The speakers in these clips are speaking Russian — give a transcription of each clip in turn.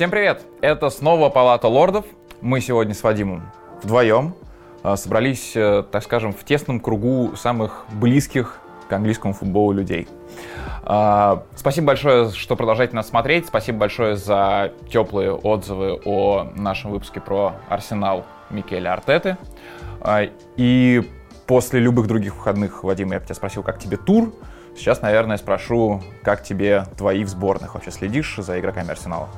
Всем привет! Это снова Палата лордов. Мы сегодня с Вадимом вдвоем а, собрались, э, так скажем, в тесном кругу самых близких к английскому футболу людей. А, спасибо большое, что продолжаете нас смотреть. Спасибо большое за теплые отзывы о нашем выпуске про Арсенал Микеля Артеты. А, и после любых других выходных, Вадим, я бы тебя спросил, как тебе тур? Сейчас, наверное, спрошу, как тебе твои в сборных? Вообще следишь за игроками Арсенала?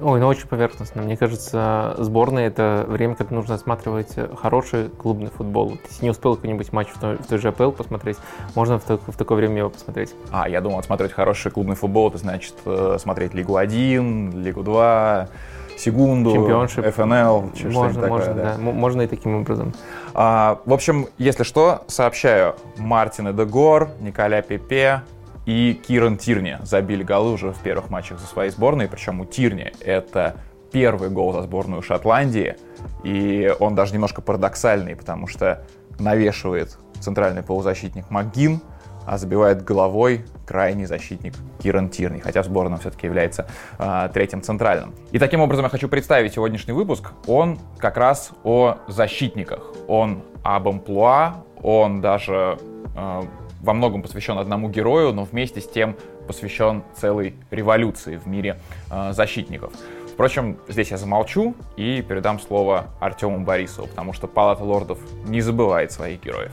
Ой, ну очень поверхностно. Мне кажется, сборная — это время, когда нужно осматривать хороший клубный футбол. Если не успел какой-нибудь матч в той, в той же АПЛ посмотреть, можно в, так, в такое время его посмотреть. А, я думал, смотреть хороший клубный футбол — это значит э, смотреть Лигу 1, Лигу 2, Сегунду, Чемпионшип. ФНЛ, можно, такое, можно, да. да. Можно и таким образом. А, в общем, если что, сообщаю, Мартин Эдегор, Николя Пепе, и Киран Тирни забили голы уже в первых матчах за свои сборные, причем у Тирни это первый гол за сборную Шотландии, и он даже немножко парадоксальный, потому что навешивает центральный полузащитник МакГин, а забивает головой крайний защитник Киран Тирни, хотя сборная все-таки является э, третьим центральным. И таким образом я хочу представить сегодняшний выпуск. Он как раз о защитниках, он об амплуа, он даже э, во многом посвящен одному герою, но вместе с тем посвящен целой революции в мире э, защитников. Впрочем, здесь я замолчу и передам слово Артему Борисову, потому что Палата лордов не забывает своих героев.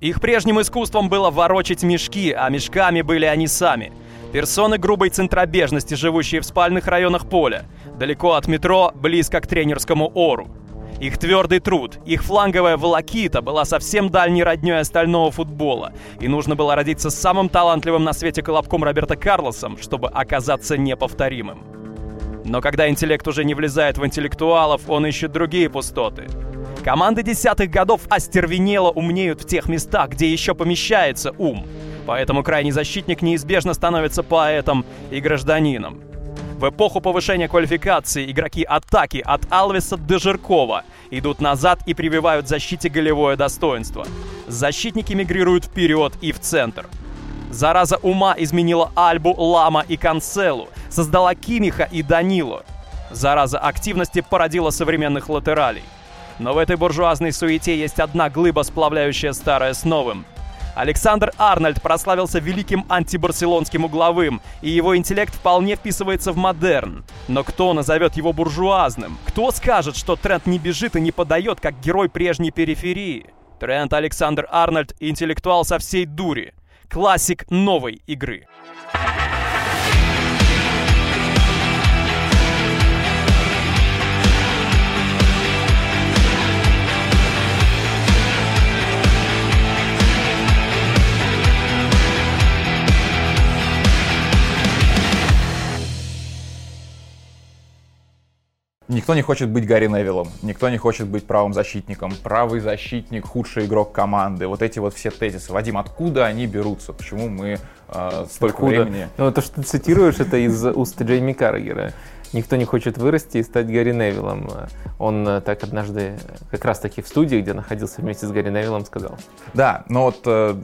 Их прежним искусством было ворочать мешки, а мешками были они сами. Персоны грубой центробежности, живущие в спальных районах поля, далеко от метро, близко к тренерскому ору. Их твердый труд, их фланговая волокита была совсем дальней родней остального футбола, и нужно было родиться самым талантливым на свете колобком Роберта Карлосом, чтобы оказаться неповторимым. Но когда интеллект уже не влезает в интеллектуалов, он ищет другие пустоты. Команды десятых годов остервенело умнеют в тех местах, где еще помещается ум. Поэтому крайний защитник неизбежно становится поэтом и гражданином. В эпоху повышения квалификации игроки атаки от Алвеса до Жиркова идут назад и прививают защите голевое достоинство. Защитники мигрируют вперед и в центр. Зараза ума изменила Альбу, Лама и Канцелу, создала Кимиха и Данило. Зараза активности породила современных латералей. Но в этой буржуазной суете есть одна глыба, сплавляющая старое с новым — Александр Арнольд прославился великим антибарселонским угловым, и его интеллект вполне вписывается в модерн. Но кто назовет его буржуазным? Кто скажет, что Трент не бежит и не подает, как герой прежней периферии? Трент Александр Арнольд – интеллектуал со всей дури. Классик новой игры. Никто не хочет быть Гарри Невиллом, никто не хочет быть правым защитником. Правый защитник, худший игрок команды. Вот эти вот все тезисы. Вадим, откуда они берутся? Почему мы э, столько откуда? времени... Ну, то, что ты цитируешь, это из уст Джейми Каррагера никто не хочет вырасти и стать Гарри Невиллом. Он э, так однажды, как раз таки в студии, где находился вместе с Гарри Невиллом, сказал. Да, но вот э,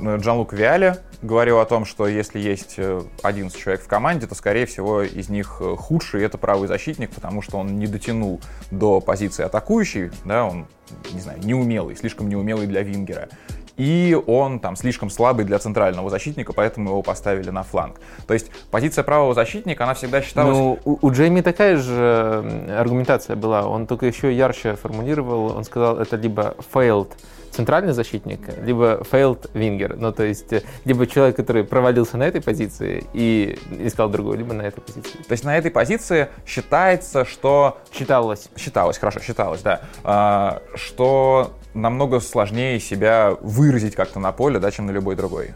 Джан-Лук Виале говорил о том, что если есть 11 э, человек в команде, то, скорее всего, из них худший это правый защитник, потому что он не дотянул до позиции атакующей, да, он, не знаю, неумелый, слишком неумелый для Вингера и он там слишком слабый для центрального защитника, поэтому его поставили на фланг. То есть позиция правого защитника, она всегда считалась... Ну, у, у Джейми такая же аргументация была, он только еще ярче формулировал, он сказал, это либо failed центральный защитник, либо failed winger, ну то есть либо человек, который провалился на этой позиции и искал другую, либо на этой позиции. То есть на этой позиции считается, что... Считалось. Считалось, хорошо, считалось, да. А, что намного сложнее себя выразить как-то на поле, да, чем на любой другой.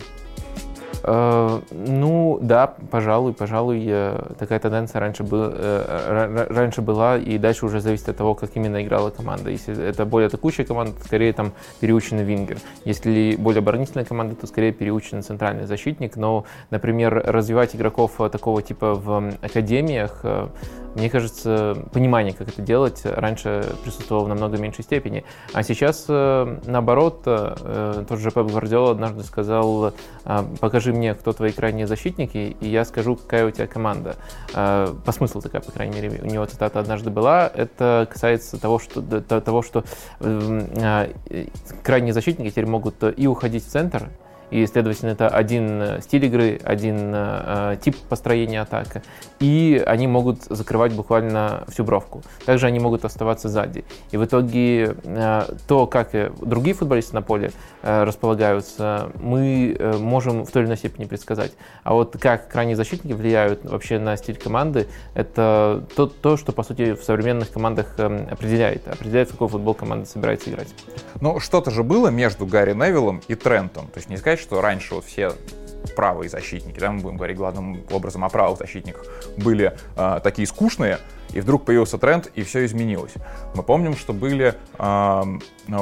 Э, ну, да, пожалуй, пожалуй, такая тенденция раньше, был, э, раньше была, и дальше уже зависит от того, как именно играла команда. Если это более атакующая команда, то скорее там переученный вингер. Если более оборонительная команда, то скорее переученный центральный защитник. Но, например, развивать игроков такого типа в академиях Мне кажется, понимание, как это делать, раньше присутствовало в намного меньшей степени. А сейчас, э, наоборот, э, тот же Пеп Гвардиола однажды сказал, покажи мне, кто твои крайние защитники, и я скажу, какая у тебя команда. По смыслу такая, по крайней мере, у него цитата однажды была. Это касается того, что, того, что крайние защитники теперь могут и уходить в центр, и, следовательно, это один э, стиль игры, один э, тип построения атаки, и они могут закрывать буквально всю бровку. Также они могут оставаться сзади. И в итоге э, то, как другие футболисты на поле э, располагаются, мы э, можем в той или иной степени предсказать. А вот как крайние защитники влияют вообще на стиль команды, это то, то что, по сути, в современных командах э, определяет, определяет, в какой футбол команда собирается играть. Ну, что-то же было между Гарри Невиллом и Трентом. То есть не сказать, что раньше вот все правые защитники, да, мы будем говорить главным образом о правых защитниках, были э, такие скучные, и вдруг появился тренд, и все изменилось. Мы помним, что были э,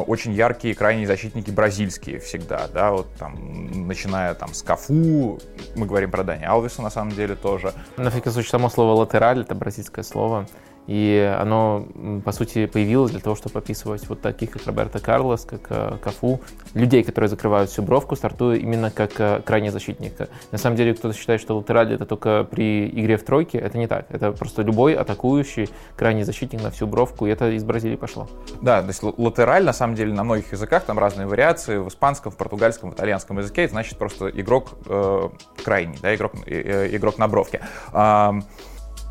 очень яркие крайние защитники бразильские всегда, да, вот там, начиная там с Кафу, мы говорим про Дани Алвиса на самом деле тоже. На всякий случай, само слово латераль, это бразильское слово, и оно, по сути, появилось для того, чтобы описывать вот таких, как Роберто Карлос, как э, Кафу, людей, которые закрывают всю бровку, стартуя именно как э, крайний защитник. На самом деле, кто-то считает, что латераль это только при игре в тройке. Это не так. Это просто любой атакующий крайний защитник на всю бровку, и это из Бразилии пошло. Да, то есть латераль, на самом деле, на многих языках, там разные вариации, в испанском, в португальском, в итальянском языке, это значит просто игрок э, крайний, да, игрок, э, игрок на бровке.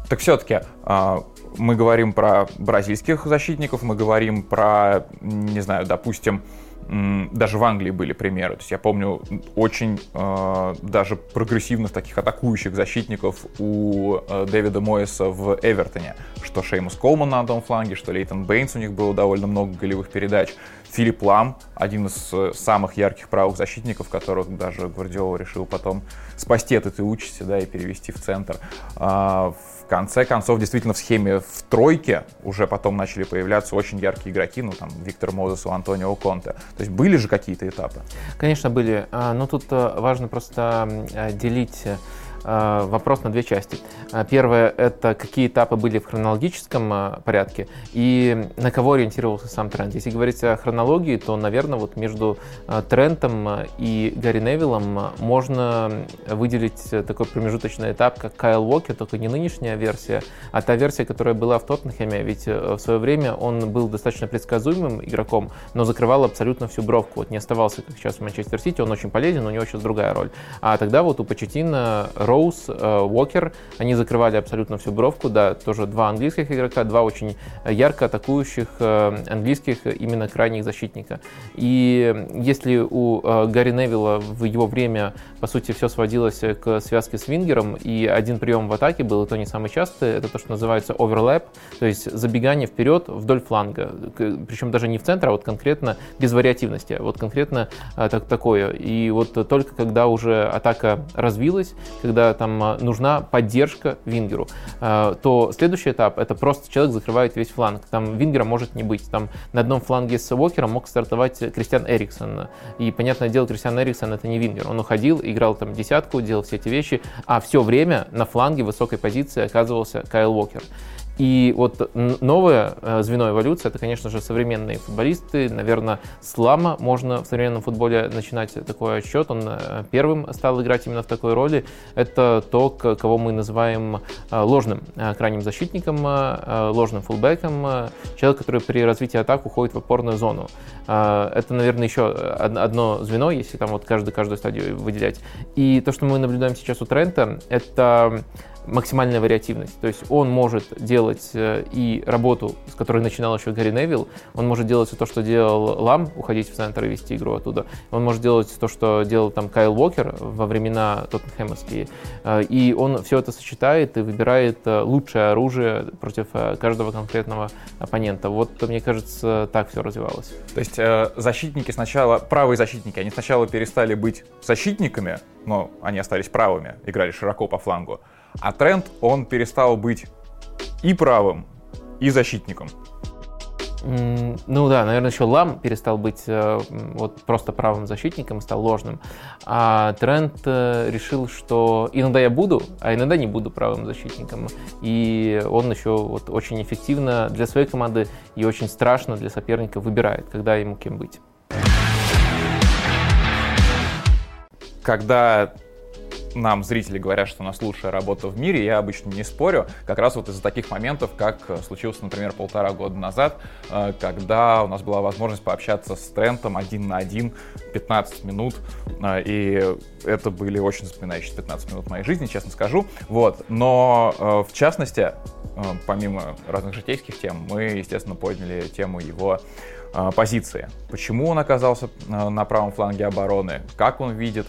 Так все-таки, э, мы говорим про бразильских защитников, мы говорим про, не знаю, допустим, даже в Англии были примеры. То есть я помню очень э, даже прогрессивных таких атакующих защитников у э, Дэвида Моиса в Эвертоне. Что Шеймус Колман на одном фланге, что Лейтон Бейнс, у них было довольно много голевых передач. Филипп Лам, один из э, самых ярких правых защитников, которых даже Гвардиола решил потом спасти от этой участи да, и перевести в центр. Э, в конце концов, действительно, в схеме в тройке уже потом начали появляться очень яркие игроки, ну, там, Виктор Мозес и Антонио Конте. То есть были же какие-то этапы? Конечно, были. А, но тут э, важно просто делить Э, вопрос на две части. Э, первое – это какие этапы были в хронологическом э, порядке и на кого ориентировался сам тренд. Если говорить о хронологии, то, наверное, вот между Трентом и Гарри Невиллом можно выделить такой промежуточный этап, как Кайл Уокер, только не нынешняя версия, а та версия, которая была в Тоттенхэме. Ведь в свое время он был достаточно предсказуемым игроком, но закрывал абсолютно всю бровку. Вот не оставался, как сейчас в Манчестер Сити, он очень полезен, у него сейчас другая роль. А тогда вот у Почетина Роуз, э, Уокер, они закрывали абсолютно всю бровку, да, тоже два английских игрока, два очень ярко атакующих э, английских именно крайних защитника. И если у э, Гарри Невилла в его время, по сути, все сводилось к связке с вингером, и один прием в атаке был, и то не самый частый, это то, что называется overlap, то есть забегание вперед вдоль фланга, причем даже не в центр, а вот конкретно без вариативности, вот конкретно так, такое. И вот только когда уже атака развилась, когда там а, нужна поддержка вингеру, то следующий этап это просто человек закрывает весь фланг. Там вингера может не быть. Там на одном фланге с Уокером мог стартовать Кристиан Эриксон. И, понятное дело, Кристиан Эриксон это не Вингер. Он уходил, играл там десятку, делал все эти вещи, а все время на фланге высокой позиции оказывался Кайл Уокер. И вот новое э, звено эволюции, это, конечно же, современные футболисты. Наверное, с Лама можно в современном футболе начинать такой отсчет. Он э, первым стал играть именно в такой роли. Это то, кого мы называем э, ложным крайним защитником, ложным фулбеком. Человек, который при развитии атак уходит в опорную зону. Это, наверное, еще одно звено, если там вот каждую, каждую стадию выделять. И то, что мы наблюдаем сейчас у Трента, это максимальная вариативность. То есть он может делать э, и работу, с которой начинал еще Гарри Невилл, он может делать все то, что делал Лам, уходить в центр и вести игру оттуда. Он может делать то, что делал там Кайл Уокер во времена Тоттенхэмовские. Э, и он все это сочетает и выбирает э, лучшее оружие против каждого конкретного оппонента. Вот, мне кажется, так все развивалось. То есть защитники сначала, правые защитники, они сначала перестали быть защитниками, но они остались правыми, играли широко по флангу. А тренд, он перестал быть и правым, и защитником. Ну да, наверное, еще Лам перестал быть э, вот просто правым защитником, стал ложным. А Трент э, решил, что иногда я буду, а иногда не буду правым защитником. И он еще вот очень эффективно для своей команды и очень страшно для соперника выбирает, когда ему кем быть. Когда нам зрители говорят, что у нас лучшая работа в мире, я обычно не спорю, как раз вот из-за таких моментов, как э, случилось, например, полтора года назад, э, когда у нас была возможность пообщаться с Трентом один на один 15 минут, э, и это были очень запоминающие 15 минут моей жизни, честно скажу, вот, но в частности, помимо разных житейских тем, мы, естественно, подняли тему его позиции. Почему он оказался на правом фланге обороны, как он видит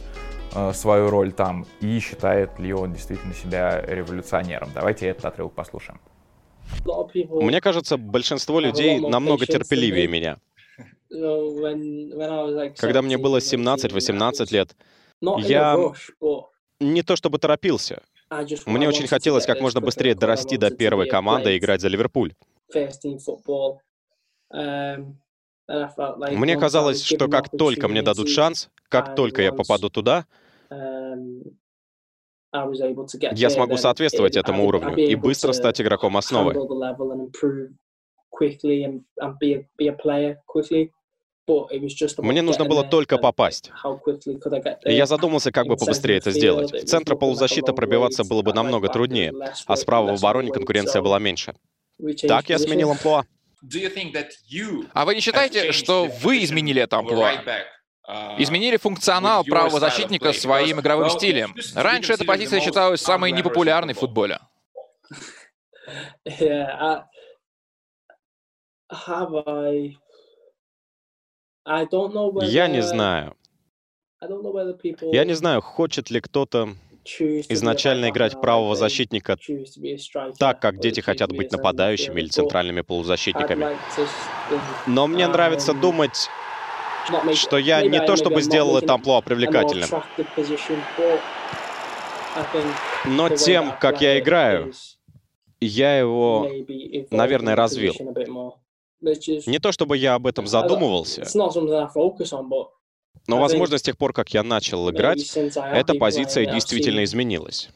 свою роль там и считает ли он действительно себя революционером. Давайте этот отрывок послушаем. Мне кажется, большинство людей намного терпеливее меня. Когда мне было 17-18 лет, я не то чтобы торопился. Мне очень хотелось как можно быстрее дорасти до первой команды и играть за Ливерпуль. Мне казалось, что как только мне дадут шанс, как только я попаду туда, я смогу соответствовать этому уровню и быстро стать игроком основы. Мне нужно было только попасть. И я задумался, как бы побыстрее это сделать. В центр полузащиты пробиваться было бы намного труднее, а справа в обороне конкуренция была меньше. Так я сменил амплуа. А вы не считаете, что вы изменили это амплуа? Изменили функционал правого защитника своим игровым стилем. Раньше эта позиция считалась самой непопулярной в футболе. Я не знаю. Я не знаю, хочет ли кто-то изначально играть правого защитника так, как дети хотят быть нападающими или центральными полузащитниками. Но мне нравится думать что я не то чтобы сделал это амплуа привлекательным, но тем, как я играю, я его, наверное, развил. Не то чтобы я об этом задумывался, но, возможно, с тех пор, как я начал играть, эта позиция действительно изменилась.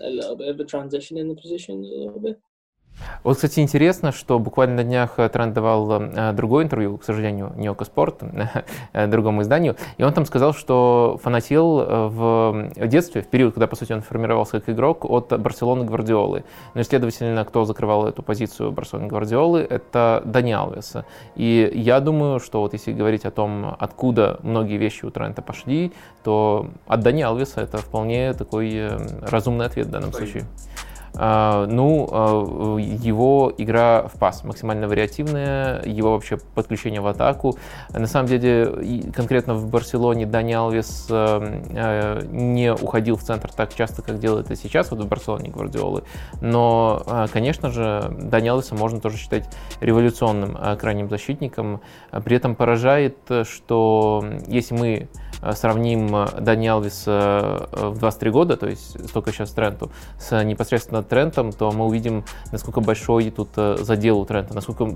Вот, кстати, интересно, что буквально на днях Тренд давал э, другое интервью, к сожалению, не Спорт, э, другому изданию, и он там сказал, что фанател э, в детстве, в период, когда, по сути, он формировался как игрок, от Барселоны Гвардиолы. Ну и, следовательно, кто закрывал эту позицию Барселоны Гвардиолы, это Дани Алвеса. И я думаю, что вот если говорить о том, откуда многие вещи у Трента пошли, то от Дани Алвеса это вполне такой разумный ответ в данном случае. А, ну, а, его игра в пас максимально вариативная, его вообще подключение в атаку. На самом деле, конкретно в Барселоне Дани Алвес а, не уходил в центр так часто, как делает это сейчас, вот в Барселоне Гвардиолы. Но, конечно же, Дани Алвеса можно тоже считать революционным крайним защитником. При этом поражает, что если мы сравним Дани Алвеса в 23 года, то есть столько сейчас Тренту, с непосредственно Трентом, то мы увидим, насколько большой тут э, задел у Трента, насколько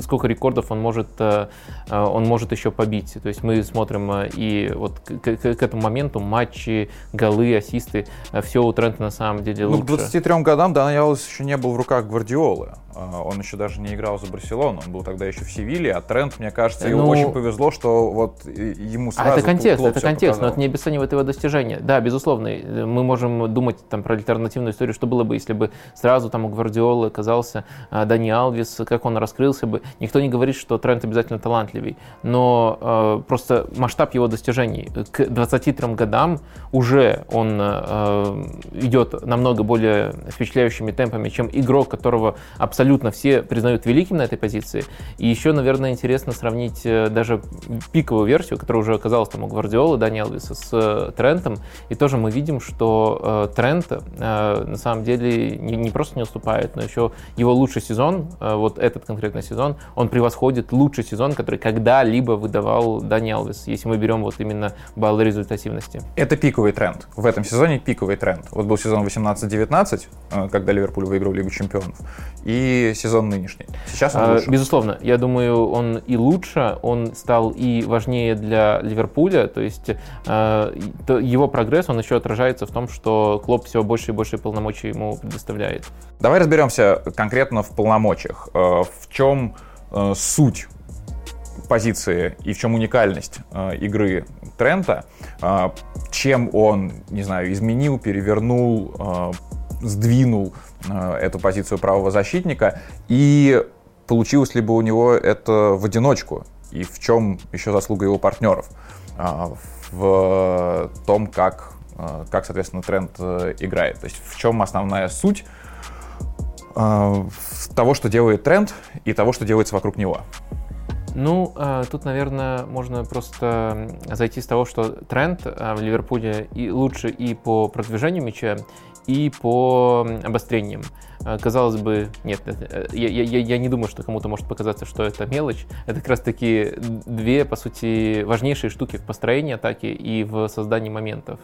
сколько рекордов он может, э, э, он может еще побить. То есть мы смотрим и вот к, к, к этому моменту матчи, голы, ассисты, все у Трента на самом деле лучше. Ну, к 23 годам Дан Ялос еще не был в руках Гвардиолы. Он еще даже не играл за Барселону, он был тогда еще в Севиле, а Трент, мне кажется, ему ну, очень повезло, что вот ему сразу а это контекст, это контекст, но это не обесценивает его достижения. Да, безусловно, мы можем думать там про альтернативную историю, что было бы, если бы сразу там у Гвардиолы оказался а, Дани Алвис, как он раскрылся бы. Никто не говорит, что Трент обязательно талантливый, но э, просто масштаб его достижений. К 23 годам уже он э, идет намного более впечатляющими темпами, чем игрок, которого абсолютно все признают великим на этой позиции. И еще, наверное, интересно сравнить э, даже пиковую версию, которая уже оказалась там у Гвардиолы Гвардиолы, Дани Алвиса с э, Трентом, и тоже мы видим, что э, Трент э, на самом деле не, не просто не уступает, но еще его лучший сезон, э, вот этот конкретно сезон, он превосходит лучший сезон, который когда-либо выдавал Дани Алвис, если мы берем вот именно балл результативности. Это пиковый тренд. В этом сезоне пиковый тренд. Вот был сезон 18-19, э, когда Ливерпуль выиграл Лигу чемпионов, и сезон нынешний. Сейчас он а, лучше. Безусловно. Я думаю, он и лучше, он стал и важнее для Ливерпуля, то есть э, его прогресс, он еще отражается в том, что Клоп все больше и больше полномочий ему предоставляет. Давай разберемся конкретно в полномочиях. Э, в чем суть позиции и в чем уникальность э, игры Трента, э, чем он, не знаю, изменил, перевернул, э, сдвинул э, эту позицию правого защитника и получилось ли бы у него это в одиночку и в чем еще заслуга его партнеров э, в том, как, э, как соответственно, Трент э, играет. То есть в чем основная суть э, того, что делает Тренд и того, что делается вокруг него. Ну, а, тут, наверное, можно просто зайти с того, что тренд а, в Ливерпуле и лучше и по продвижению мяча, и по обострениям. А, казалось бы, нет, э, я, я, я не думаю, что кому-то может показаться, что это мелочь. Это как раз-таки две, по сути, важнейшие штуки в построении атаки и в создании моментов.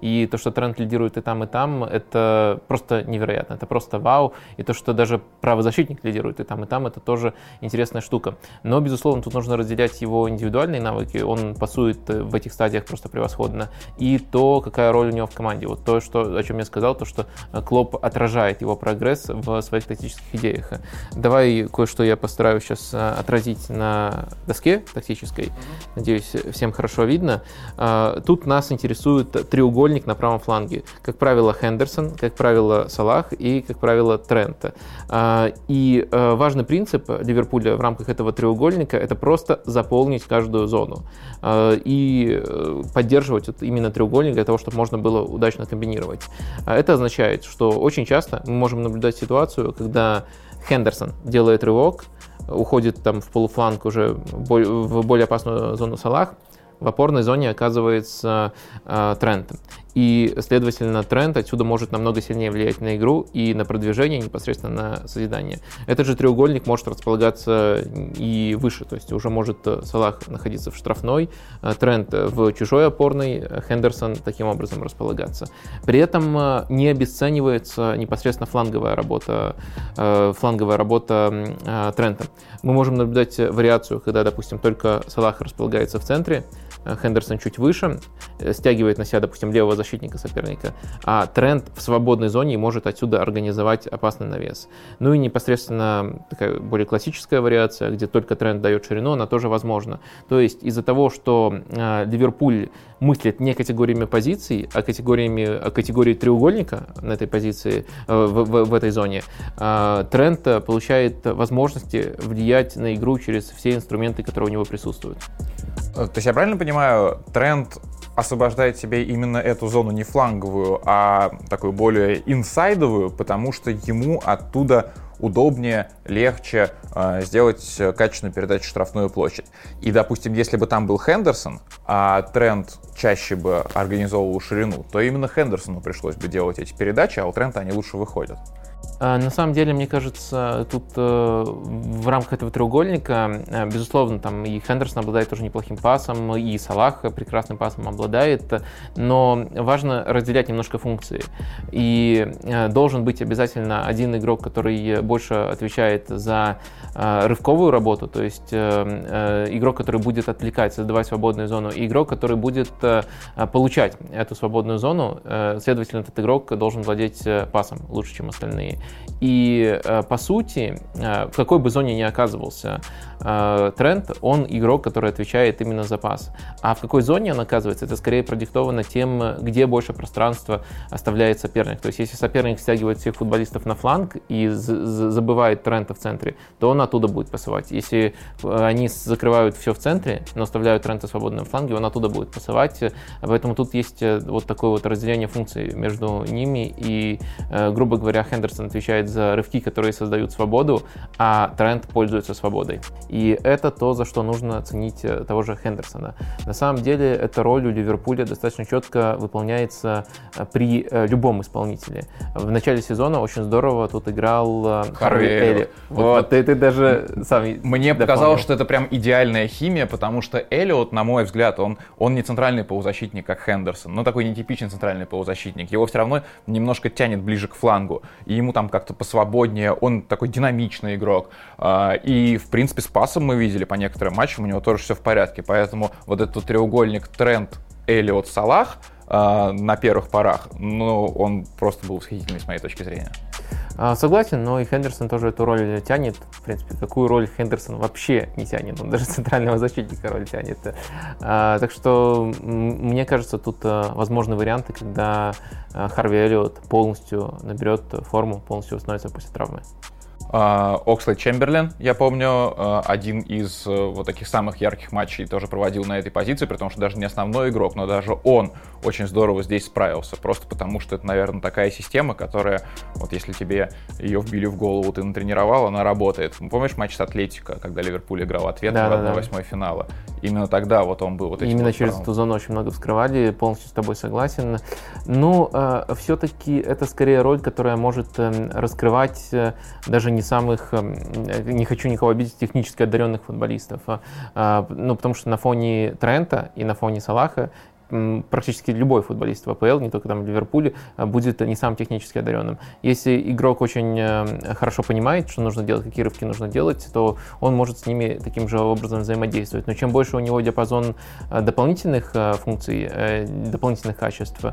И то, что тренд лидирует и там, и там, это просто невероятно. Это просто вау. И то, что даже правозащитник лидирует и там, и там, это тоже интересная штука. Но, безусловно, тут нужно разделять его индивидуальные навыки. Он пасует в этих стадиях просто превосходно. И то, какая роль у него в команде. Вот то, что, о чем я сказал, то, что Клоп отражает его прогресс прогресс в своих тактических идеях. Давай кое-что я постараюсь сейчас э, отразить на доске тактической. Надеюсь, всем хорошо видно. Э, тут нас интересует треугольник на правом фланге. Как правило, Хендерсон, как правило, Салах и, как правило, Трента. Э, и важный принцип Ливерпуля в рамках этого треугольника – это просто заполнить каждую зону и поддерживать вот именно треугольник для того, чтобы можно было удачно комбинировать. Это означает, что очень часто мы можем наблюдать наблюдать ситуацию, когда Хендерсон делает рывок, уходит там в полуфланг уже в более опасную зону Салах, в опорной зоне оказывается э, Трент. И, следовательно, тренд отсюда может намного сильнее влиять на игру и на продвижение, непосредственно на созидание. Этот же треугольник может располагаться и выше, то есть уже может Салах находиться в штрафной, э, тренд в чужой опорной, Хендерсон таким образом располагаться. При этом э, не обесценивается непосредственно фланговая работа, э, фланговая работа тренда. Мы можем наблюдать вариацию, когда, допустим, только Салах располагается в центре, Хендерсон чуть выше, стягивает на себя, допустим, левого защитника, соперника, а тренд в свободной зоне может отсюда организовать опасный навес. Ну и непосредственно такая более классическая вариация, где только тренд дает ширину, она тоже возможна. То есть из-за того, что э, Ливерпуль мыслит не категориями позиций, а категориями а категории треугольника на этой позиции, э, в, в, в этой зоне, э, тренд получает возможности влиять на игру через все инструменты, которые у него присутствуют. То есть я правильно понимаю, тренд освобождает себе именно эту зону не фланговую, а такую более инсайдовую, потому что ему оттуда удобнее, легче э, сделать качественную передачу в штрафную площадь. И, допустим, если бы там был Хендерсон, а тренд чаще бы организовывал ширину, то именно Хендерсону пришлось бы делать эти передачи, а у Трента они лучше выходят. А, на самом деле, мне кажется, тут э, в рамках этого треугольника, э, безусловно, там и Хендерсон обладает тоже неплохим пасом, и Салах прекрасным пасом обладает, но важно разделять немножко функции. И э, должен быть обязательно один игрок, который больше отвечает за рывковую работу, то есть игрок, который будет отвлекать, создавать свободную зону, и игрок, который будет получать эту свободную зону. Следовательно, этот игрок должен владеть пасом лучше, чем остальные. И э, по сути, э, в какой бы зоне ни оказывался э, тренд, он игрок, который отвечает именно за пас. А в какой зоне он оказывается, это скорее продиктовано тем, где больше пространства оставляет соперник. То есть если соперник стягивает всех футболистов на фланг и забывает Трента в центре, то он оттуда будет пасовать. Если они закрывают все в центре, но оставляют Трента свободным фланге, он оттуда будет пасовать. Поэтому тут есть вот такое вот разделение функций между ними. И, грубо говоря, Хендерсон отвечает за рывки, которые создают свободу, а Трент пользуется свободой. И это то, за что нужно ценить того же Хендерсона. На самом деле, эта роль у Ливерпуля достаточно четко выполняется при любом исполнителе. В начале сезона очень здорово тут играл э, Харви Элли. Вот, вот. Ты, ты даже сам Мне дополнил. показалось, что это прям идеальная химия, потому что Эллиот, на мой взгляд, он, он не центральный полузащитник, как Хендерсон, но такой нетипичный центральный полузащитник. Его все равно немножко тянет ближе к флангу, и ему там как-то посвободнее, он такой динамичный игрок. А, и, в принципе, с пасом мы видели по некоторым матчам, у него тоже все в порядке, поэтому вот этот треугольник тренд Эллиот Салах — э, на первых порах, но он просто был восхитительный с моей точки зрения. А, согласен, но и Хендерсон тоже эту роль тянет. В принципе, какую роль Хендерсон вообще не тянет. Он даже центрального защитника роль тянет. А, так что, мне кажется, тут а, возможны варианты, когда Харви Эллиот полностью наберет форму, полностью восстановится после травмы. Окслей Чемберлен, я помню, а, один из э, вот таких самых ярких матчей тоже проводил на этой позиции, потому что даже не основной игрок, но даже он очень здорово здесь справился, просто потому что это, наверное, такая система, которая, вот если тебе ее вбили в голову, ты натренировал, она работает. Помнишь матч с Атлетико, когда Ливерпуль играл ответ да, в 1-8 да. финала? Именно тогда вот он был вот Именно вот через эту зону очень много вскрывали, полностью с тобой согласен. Ну, э, все-таки это скорее роль, которая может э, раскрывать э, даже не самых, э, не хочу никого обидеть, технически одаренных футболистов. Э, ну, потому что на фоне Трента и на фоне Салаха практически любой футболист в АПЛ, не только там в Ливерпуле, а, будет не самым технически одаренным. Если игрок очень э, хорошо понимает, что нужно делать, какие рывки нужно делать, то он может с ними таким же образом взаимодействовать. Но чем больше у него диапазон э, дополнительных э, функций, дополнительных качеств,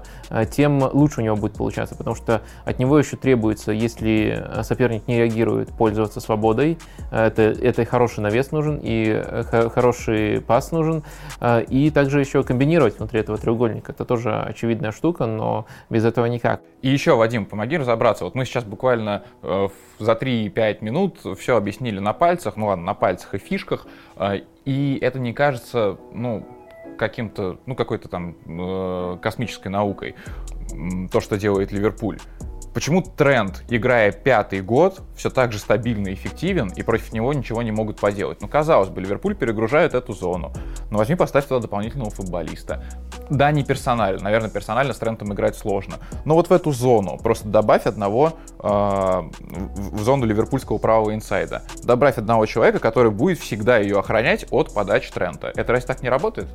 тем лучше у него будет получаться, потому что от него еще требуется, если соперник не реагирует, пользоваться свободой. Это, это хороший навес нужен, и хороший пас нужен, и также еще комбинировать внутри этого треугольника. Это тоже очевидная штука, но без этого никак. И еще, Вадим, помоги разобраться. Вот мы сейчас буквально э, за 3-5 минут все объяснили на пальцах, ну ладно, на пальцах и фишках, э, и это не кажется, ну, каким-то, ну, какой-то там э, космической наукой, то, что делает Ливерпуль. Почему тренд, играя пятый год, все так же стабильно эффективен, и против него ничего не могут поделать? Ну, казалось бы, Ливерпуль перегружает эту зону. Но возьми, поставь туда дополнительного футболиста. Да, не персонально. Наверное, персонально с трендом играть сложно. Но вот в эту зону просто добавь одного э, в зону ливерпульского правого инсайда. Добавь одного человека, который будет всегда ее охранять от подачи тренда. Это разве так не работает?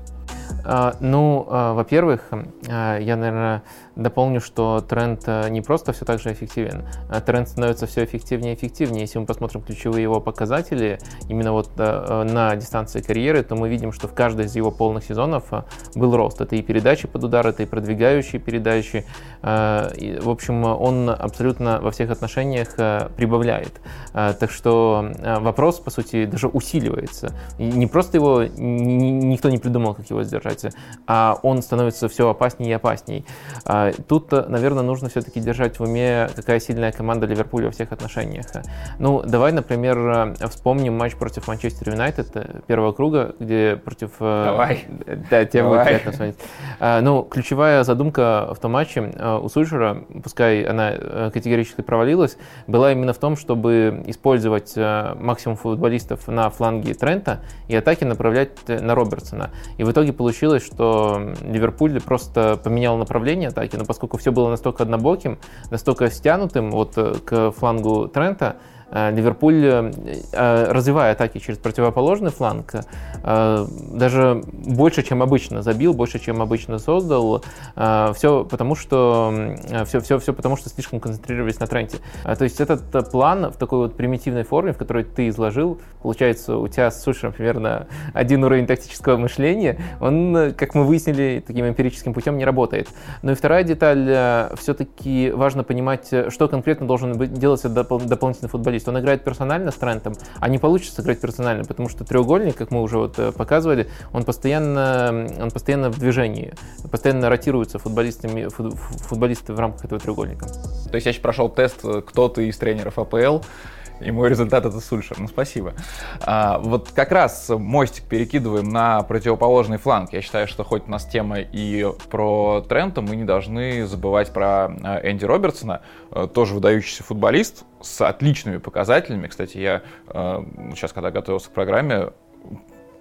А, ну, а, во-первых, а, я, наверное, дополню, что тренд не просто все так же эффективен, тренд становится все эффективнее и эффективнее. Если мы посмотрим ключевые его показатели именно вот на дистанции карьеры, то мы видим, что в каждой из его полных сезонов был рост. Это и передачи под удар, это и продвигающие передачи. В общем, он абсолютно во всех отношениях прибавляет. Так что вопрос, по сути, даже усиливается. Не просто его никто не придумал, как его сдержать, держать, а он становится все опаснее и опаснее. А, тут, наверное, нужно все-таки держать в уме, какая сильная команда Ливерпуля во всех отношениях. Ну, давай, например, вспомним матч против Манчестер Юнайтед э, первого круга, где против... Э, давай. Да, тебе будет приятно смотреть. А, ну, ключевая задумка в том матче э, у Сульшера, пускай она категорически провалилась, была именно в том, чтобы использовать максимум футболистов на фланге Трента и атаки направлять на Робертсона. И в итоге получилось получилось, что Ливерпуль просто поменял направление атаки, но поскольку все было настолько однобоким, настолько стянутым вот э, к флангу Трента, Ливерпуль, э, э, развивая атаки через противоположный фланг, даже больше, чем обычно забил, больше, чем обычно создал. Все потому, что, все, все, все потому, что слишком концентрировались на тренде. То есть этот план в такой вот примитивной форме, в которой ты изложил, получается, у тебя с Сушером примерно один уровень тактического мышления, он, как мы выяснили, таким эмпирическим путем не работает. Ну и вторая деталь, все-таки важно понимать, что конкретно должен быть, делать дополнительный футболист есть он играет персонально с Трентом, а не получится сыграть персонально, потому что треугольник, как мы уже вот э, показывали, он постоянно, он постоянно в движении, постоянно ротируются футболистами, футболисты в рамках этого треугольника. То есть я сейчас прошел тест, э, кто ты из тренеров АПЛ, И мой результат это Сульшер. Ну, спасибо. А, вот как раз мостик перекидываем на противоположный фланг. Я считаю, что хоть у нас тема и про Трента, мы не должны забывать про а, Энди Робертсона, а, тоже выдающийся футболист с отличными показателями. Кстати, я а, сейчас, когда готовился к программе,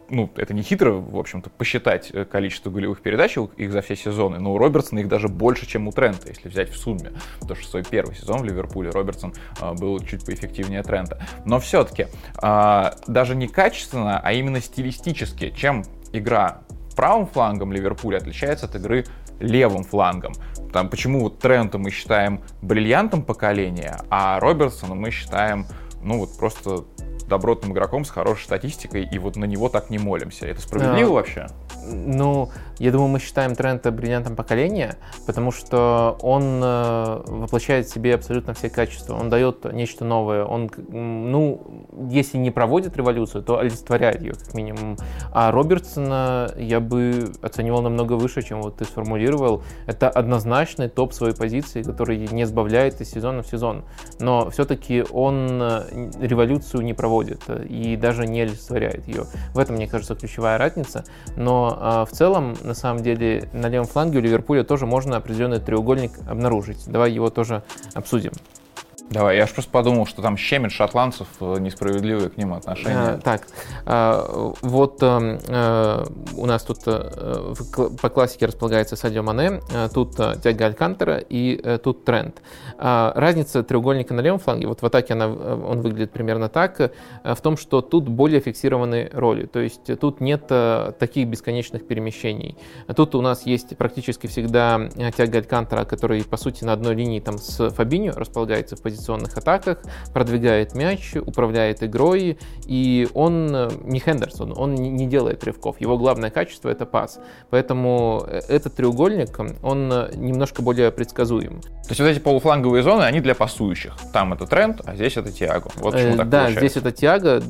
ну, это не хитро, в общем-то, посчитать э, количество голевых передач их за все сезоны, но у Робертсона их даже больше, чем у Трента, если взять в сумме. Потому что свой первый сезон в Ливерпуле Робертсон а, был чуть поэффективнее Трента. Но все-таки, а, даже не качественно, а именно стилистически, чем игра правым флангом Ливерпуля отличается от игры левым флангом. Там, почему вот Трента мы считаем бриллиантом поколения, а Робертсона мы считаем, ну вот просто добротным игроком с хорошей статистикой, и вот на него так не молимся. Это справедливо а, вообще? Ну, я думаю, мы считаем Трента бриллиантом поколения, потому что он э, воплощает в себе абсолютно все качества. Он дает нечто новое. Он, ну, если не проводит революцию, то олицетворяет ее, как минимум. А Робертсона я бы оценивал намного выше, чем вот ты сформулировал. Это однозначный топ своей позиции, который не сбавляет из сезона в сезон. Но все-таки он э, революцию не проводит и даже не олицетворяет ее. В этом, мне кажется, ключевая разница. Но э, в целом на самом деле на левом фланге у Ливерпуля тоже можно определенный треугольник обнаружить. Давай его тоже обсудим. Давай, я же просто подумал, что там щемит шотландцев э, несправедливые к ним отношения. А, так, а, вот а, у нас тут а, по классике располагается Садио Мане, а, тут а, Тяга Алькантера и а, тут Тренд. А, разница треугольника на левом фланге, вот в атаке она, он выглядит примерно так, а, в том, что тут более фиксированные роли, то есть тут нет а, таких бесконечных перемещений. Тут у нас есть практически всегда Тяга Алькантера, который, по сути, на одной линии там с Фабиньо располагается в позиции позиционных атаках, продвигает мяч, управляет игрой, и он э, не Хендерсон, он не делает рывков. Его главное качество — это пас. Поэтому э, этот треугольник, он э, немножко более предсказуем. То есть вот эти полуфланговые зоны, они для пасующих. Там это тренд, а здесь это Тиаго. Вот почему так Да, получается. здесь это Тиаго,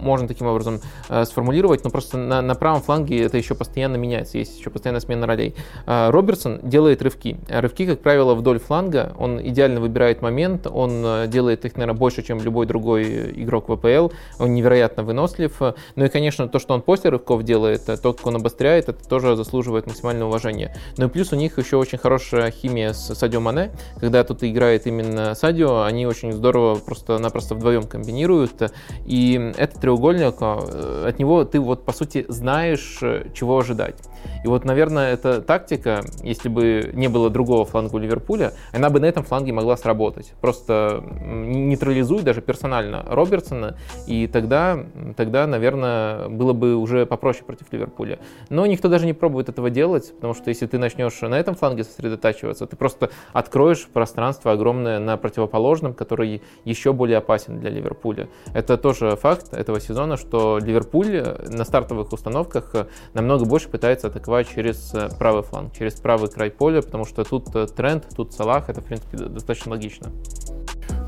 можно таким образом сформулировать, но просто на, на правом фланге это еще постоянно меняется, есть еще постоянно смена ролей. Робертсон делает рывки. Рывки, как правило, вдоль фланга, он идеально выбирает момент, он э, делает их, наверное, больше, чем любой другой игрок ВПЛ, он невероятно вынослив. Ну и, конечно, то, что он после рывков делает, э, то, как он обостряет, это тоже заслуживает максимального уважения. Ну и плюс у них еще очень хорошая химия с Садио Мане, когда тут играет именно Садио, они очень здорово просто-напросто вдвоем комбинируют, и этот треугольник, э, от него ты вот, по сути, знаешь, чего ожидать. И вот, наверное, эта тактика, если бы не было другого фланга у Ливерпуля, она бы на этом фланге могла сработать. Просто нейтрализуй даже персонально Робертсона, и тогда, тогда, наверное, было бы уже попроще против Ливерпуля. Но никто даже не пробует этого делать, потому что если ты начнешь на этом фланге сосредотачиваться, ты просто откроешь пространство огромное на противоположном, который еще более опасен для Ливерпуля. Это тоже факт этого сезона, что Ливерпуль на стартовых установках намного больше пытается атаковать через правый фланг, через правый край поля, потому что тут э, тренд, тут Салах, это, в принципе, достаточно логично.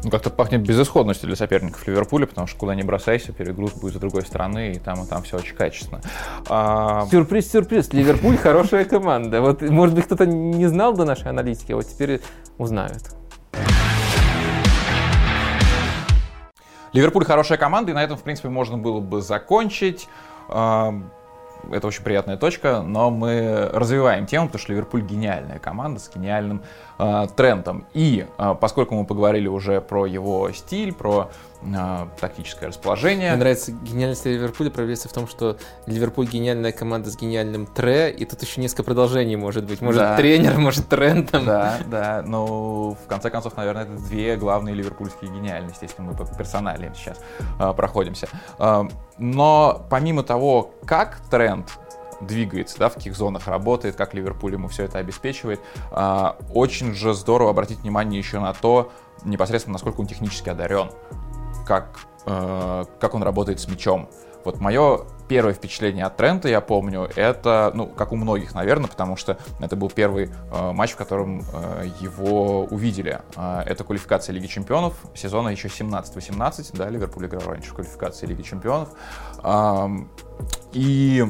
Ну, как-то пахнет безысходностью для соперников Ливерпуля, потому что куда ни бросайся, перегруз будет с другой стороны, и там, и там все очень качественно. А... Сюрприз, сюрприз, Ливерпуль хорошая команда. Вот, может быть, кто-то не знал до нашей аналитики, а вот теперь узнают. Ливерпуль хорошая команда, и на этом, в принципе, можно было бы закончить это очень приятная точка, но мы развиваем тему, потому что Ливерпуль гениальная команда с гениальным трендом. И э, поскольку мы поговорили уже про его стиль, про э, тактическое расположение. Мне нравится гениальность Ливерпуля проявляется в том, что Ливерпуль гениальная команда с гениальным тре, и тут еще несколько продолжений может быть. Может да. тренер, может тренд. Там. Да, да, но в конце концов, наверное, это две главные ливерпульские гениальности, если мы по персоналиям сейчас э, проходимся. Э, но помимо того, как тренд двигается, да, в каких зонах работает, как Ливерпуль ему все это обеспечивает. А, очень же здорово обратить внимание еще на то, непосредственно, насколько он технически одарен, как, э, как он работает с мячом. Вот мое первое впечатление от Трента, я помню, это, ну, как у многих, наверное, потому что это был первый э, матч, в котором э, его увидели. Э, это квалификация Лиги Чемпионов, сезона еще 17-18, да, Ливерпуль играл раньше в квалификации Лиги Чемпионов. Э, и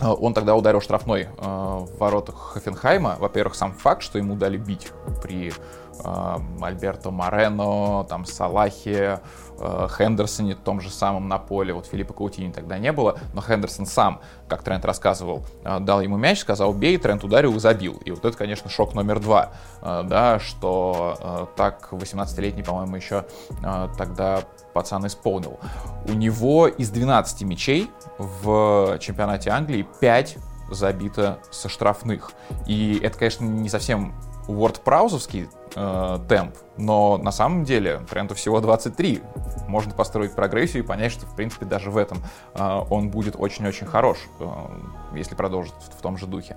он тогда ударил штрафной э, в воротах Хофенхайма. Во-первых, сам факт, что ему дали бить при э, Альберто Морено, там, Салахе, Хендерсоне, том же самом на поле. Вот Филиппа Каутини тогда не было, но Хендерсон сам, как Трент рассказывал, дал ему мяч, сказал «бей», Трент ударил и забил. И вот это, конечно, шок номер два, да, что так 18-летний, по-моему, еще тогда пацан исполнил. У него из 12 мячей в чемпионате Англии 5 забито со штрафных. И это, конечно, не совсем WordPrausовский э, темп, но на самом деле Тренту всего 23. Можно построить прогрессию и понять, что, в принципе, даже в этом э, он будет очень-очень хорош, э, если продолжит в, в том же духе.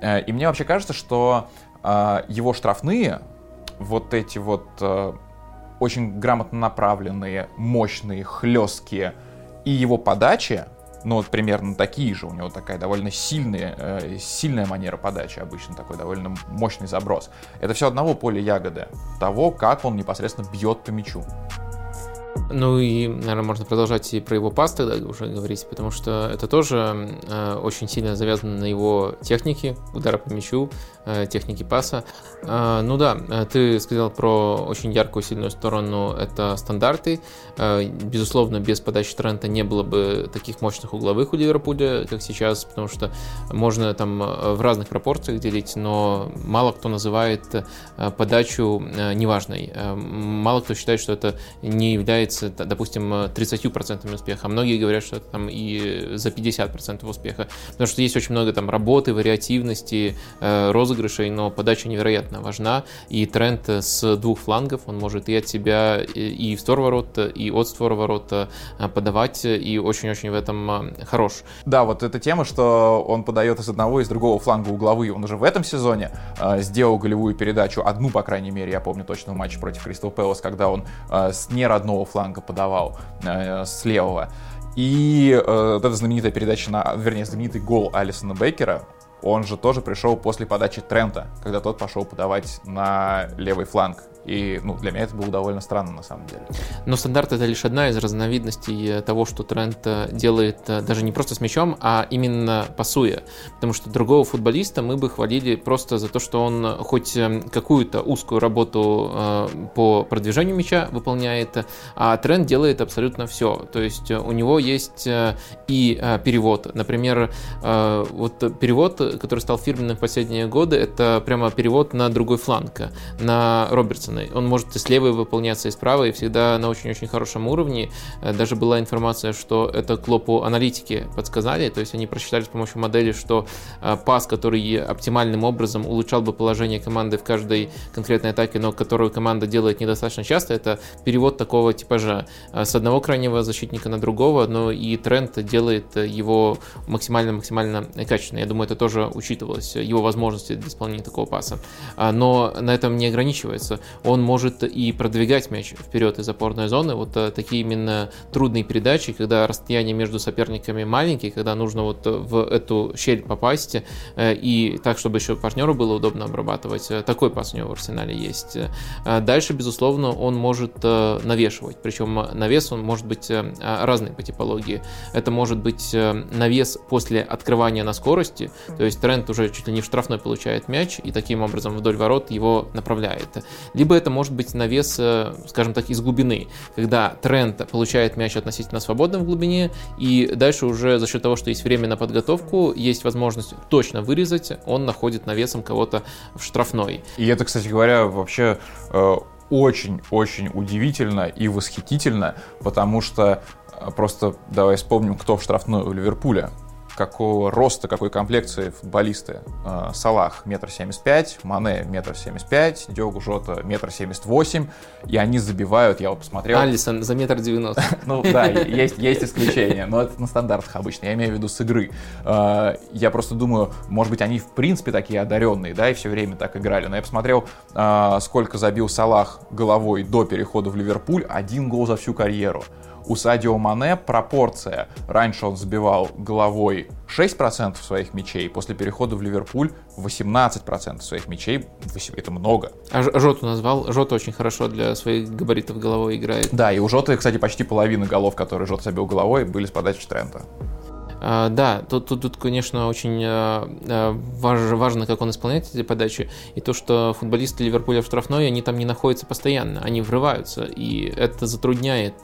Э, и мне вообще кажется, что э, его штрафные, вот эти вот э, очень грамотно направленные, мощные, хлесткие, и его подачи, ну вот примерно такие же, у него такая довольно сильная, э, сильная манера подачи обычно, такой довольно мощный заброс. Это все одного поля ягоды, того, как он непосредственно бьет по мячу. Ну и, наверное, можно продолжать и про его пас тогда уже говорить, потому что это тоже э, очень сильно завязано на его технике, удара по мячу, э, технике паса. Э, ну да, э, ты сказал про очень яркую, сильную сторону, это стандарты. Безусловно, без подачи Трента не было бы таких мощных угловых у Ливерпуля, как сейчас, потому что можно там в разных пропорциях делить, но мало кто называет подачу неважной. Мало кто считает, что это не является допустим, 30% успеха, а многие говорят, что это там и за 50% успеха, потому что есть очень много там работы, вариативности, э, розыгрышей, но подача невероятно важна, и тренд с двух флангов, он может и от себя, и в створ ворот, и от створа ворот э, подавать, и очень-очень в этом э, хорош. Да, вот эта тема, что он подает из одного из другого фланга угловые, он уже в этом сезоне э, сделал голевую передачу, одну, по крайней мере, я помню точно в матче против Кристал Пэлас, когда он э, с неродного фланга подавал э, с левого. И э, вот эта знаменитая передача, на, вернее, знаменитый гол Алисона Бейкера, он же тоже пришел после подачи Трента, когда тот пошел подавать на левый фланг. И ну, для меня это было довольно странно на самом деле. Но стандарт это лишь одна из разновидностей того, что Трент э, делает э, даже не просто с мячом, а именно пасуя. Потому что другого футболиста мы бы хвалили просто за то, что он хоть э, какую-то узкую работу по продвижению мяча выполняет, а Трент делает абсолютно все. То есть у него есть и перевод. Например, вот перевод, который стал фирменным в последние годы, это прямо перевод на другой фланг, на Робертсона Андерсона. Он может и с левой выполняться, и с правой, и всегда на очень-очень хорошем уровне. Э, даже была информация, что это Клопу аналитики подсказали, то есть они просчитали с помощью модели, что э, пас, который оптимальным образом улучшал бы положение команды в каждой конкретной атаке, но которую команда делает недостаточно часто, это перевод такого типажа э, с одного крайнего защитника на другого, но и тренд делает его максимально-максимально качественно. Я думаю, это тоже учитывалось, его возможности для исполнения такого паса. Но на этом не ограничивается он может и продвигать мяч вперед из опорной зоны. Вот э, такие именно трудные передачи, когда расстояние между соперниками маленькие, когда нужно вот в эту щель попасть э, и так, чтобы еще партнеру было удобно обрабатывать. Э, такой пас у него в арсенале есть. Дальше, безусловно, он может навешивать. Причем навес он может быть разный по типологии. Это может быть навес после открывания на скорости, то есть тренд уже чуть ли не в штрафной получает мяч и таким образом вдоль ворот его направляет. Либо либо это может быть навес, э, скажем так, из глубины, когда тренд получает мяч относительно свободно в глубине, и дальше уже за счет того, что есть время на подготовку, есть возможность точно вырезать, он находит навесом кого-то в штрафной. И это, кстати говоря, вообще э, очень-очень удивительно и восхитительно, потому что э, просто давай вспомним, кто в штрафной у Ливерпуля какого роста, какой комплекции футболисты. Э, Салах метр семьдесят пять, Мане метр семьдесят пять, Диогу Жота метр семьдесят восемь, и они забивают, я вот посмотрел. Алисон за метр девяносто. Ну да, есть, есть исключения, но это на стандартах обычно, я имею в виду с игры. Э, я просто думаю, может быть, они в принципе такие одаренные, да, и все время так играли, но я посмотрел, э, сколько забил Салах головой до перехода в Ливерпуль, один гол за всю карьеру. У Садио Мане пропорция. Раньше он забивал головой 6% своих мячей, после перехода в Ливерпуль 18% своих мячей. Это много. А Жоту назвал. Жота очень хорошо для своих габаритов головой играет. Да, и у Жоты, кстати, почти половина голов, которые Жот забил головой, были с подачи Трента. А, да, тут, тут, тут, конечно, очень а, а, важно, важно, как он исполняет эти подачи, и то, что футболисты Ливерпуля в штрафной, они там не находятся постоянно, они врываются, и это затрудняет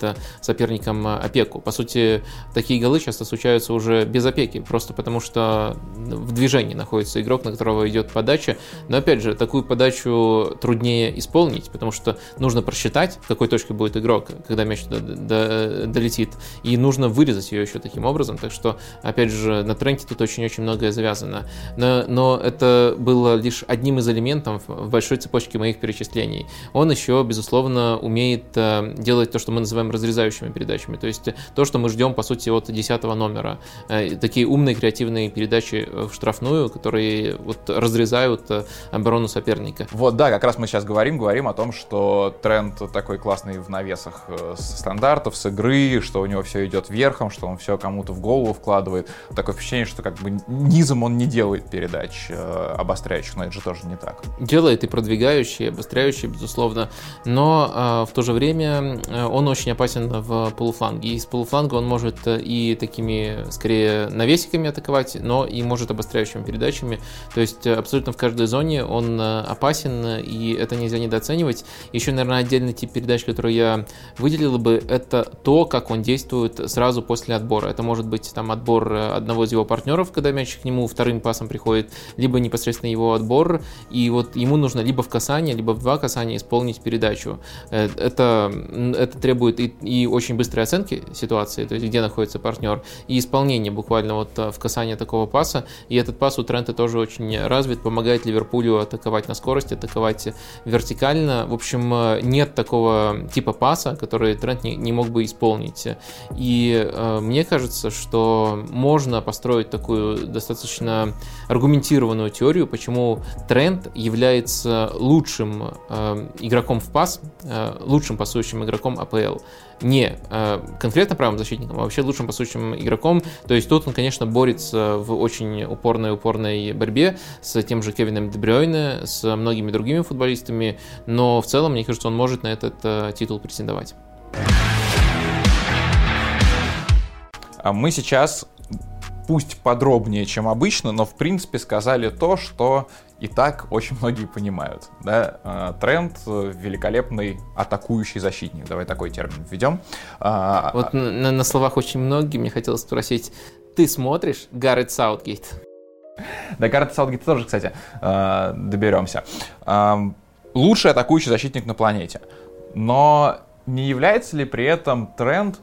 соперникам опеку. По сути, такие голы часто случаются уже без опеки, просто потому что в движении находится игрок, на которого идет подача, но опять же, такую подачу труднее исполнить, потому что нужно просчитать, в какой точке будет игрок, когда мяч долетит, и нужно вырезать ее еще таким образом, так что опять же, на тренде тут очень-очень многое завязано. Но, но это было лишь одним из элементов в большой цепочке моих перечислений. Он еще, безусловно, умеет э, делать то, что мы называем разрезающими передачами. То есть то, что мы ждем, по сути, от 10 номера. Э, такие умные, креативные передачи в штрафную, которые вот разрезают э, оборону соперника. Вот, да, как раз мы сейчас говорим, говорим о том, что тренд такой классный в навесах стандартов, с игры, что у него все идет верхом, что он все кому-то в голову вкладывает вкладывает. Такое впечатление, что как бы низом он не делает передач э, обостряющих, но это же тоже не так. Делает и продвигающие, и обостряющие, безусловно, но э, в то же время э, он очень опасен в полуфланге. И с полуфланга он может э, и такими, скорее, навесиками атаковать, но и может обостряющими передачами. То есть абсолютно в каждой зоне он опасен, и это нельзя недооценивать. Еще, наверное, отдельный тип передач, который я выделил бы, это то, как он действует сразу после отбора. Это может быть там отбор отбор э, одного из его партнеров, когда мяч к нему вторым пасом приходит, либо непосредственно его отбор, и вот ему нужно либо в касание, либо в два касания исполнить передачу. Э, это, это требует и, и очень быстрой оценки ситуации, то есть где находится партнер, и исполнение буквально вот э, в касание такого паса, и этот пас у Трента тоже очень развит, помогает Ливерпулю атаковать на скорости, атаковать вертикально. В общем, нет такого типа паса, который Трент не, не мог бы исполнить. И э, мне кажется, что можно построить такую достаточно аргументированную теорию, почему тренд является лучшим э, игроком в пас, э, лучшим пасующим игроком АПЛ. Не э, конкретно правым защитником, а вообще лучшим пасующим игроком. То есть тут он, конечно, борется в очень упорной-упорной борьбе с тем же Кевином Дебрёйне, с многими другими футболистами, но в целом, мне кажется, он может на этот э, титул претендовать. Мы сейчас, пусть подробнее, чем обычно, но в принципе сказали то, что и так очень многие понимают. Да? А, тренд э, великолепный атакующий защитник. Давай такой термин введем. А, вот на, на словах очень многие. Мне хотелось спросить, ты смотришь Гаррет Саутгейт? До Гаррета Саутгейта тоже, кстати, доберемся. Лучший атакующий защитник на планете. Но не является ли при этом тренд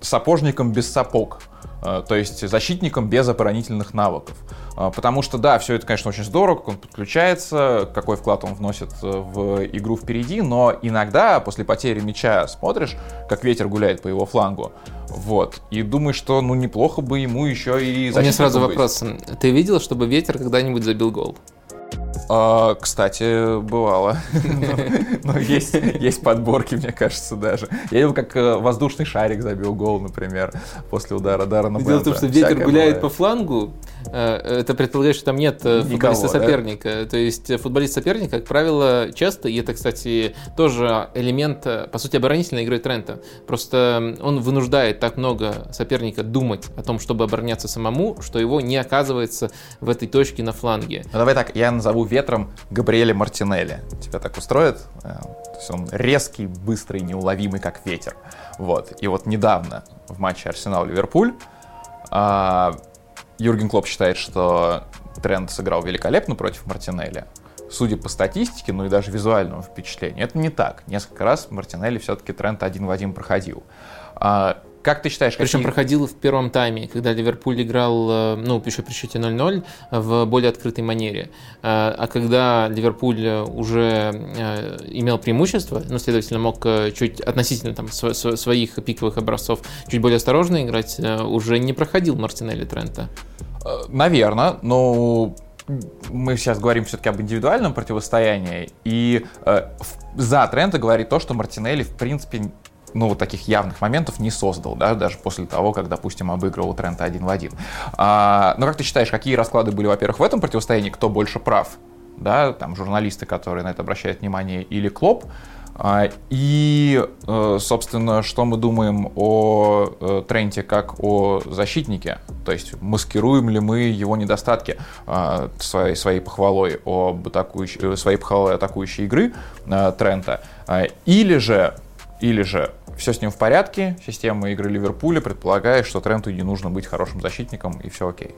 сапожником без сапог, э, то есть защитником без оборонительных навыков. Э, потому что, да, все это, конечно, очень здорово, как он подключается, какой вклад он вносит э, в игру впереди, но иногда после потери мяча смотришь, как ветер гуляет по его флангу, вот, и думаешь, что, ну, неплохо бы ему еще и У меня сразу быть. вопрос. Ты видел, чтобы ветер когда-нибудь забил гол? А, кстати, бывало. Но есть, есть подборки, мне кажется, даже. Я видел, как э, воздушный шарик забил гол, например, после удара Даррена Дело в том, что ветер гуляет по флангу, э, это предполагает, что там нет э, футболиста соперника. То есть футболист соперника, как правило, часто, и это, кстати, тоже элемент, по сути, оборонительной игры Трента. Просто он вынуждает так много соперника думать о том, чтобы обороняться самому, что его не оказывается в этой точке на фланге. Ну, давай так, я назову ветром Габриэля Мартинелли. Тебя так устроит? Э, то есть он резкий, быстрый, неуловимый, как ветер. Вот. И вот недавно в матче Арсенал-Ливерпуль а, Юрген Клоп считает, что Тренд сыграл великолепно против Мартинелли. Судя по статистике, ну и даже визуальному впечатлению, это не так. Несколько раз Мартинелли все-таки тренд один в один проходил. А, как ты считаешь, Причем какие... проходил в первом тайме, когда Ливерпуль играл, э, ну, еще при счете 0-0, в более открытой манере. Э, а когда Ливерпуль уже э, имел преимущество, ну, следовательно, мог чуть относительно там своих пиковых образцов чуть более осторожно играть, уже не проходил Мартинелли Трента. Наверное, но мы сейчас говорим все-таки об индивидуальном противостоянии, и э, за Трента говорит то, что Мартинелли, в принципе, ну, вот таких явных моментов не создал, да, даже после того, как, допустим, обыгрывал Трента один в один. А, но как ты считаешь, какие расклады были, во-первых, в этом противостоянии, кто больше прав? Да, там журналисты, которые на это обращают внимание, или Клоп, А, и, э, собственно, что мы думаем о э, Тренте как о защитнике? То есть маскируем ли мы его недостатки а, своей, своей похвалой об атакующей, своей похвалой атакующей игры Трента? А, или же, или же все с ним в порядке, система игры Ливерпуля предполагает, что Тренту не нужно быть хорошим защитником, и все окей.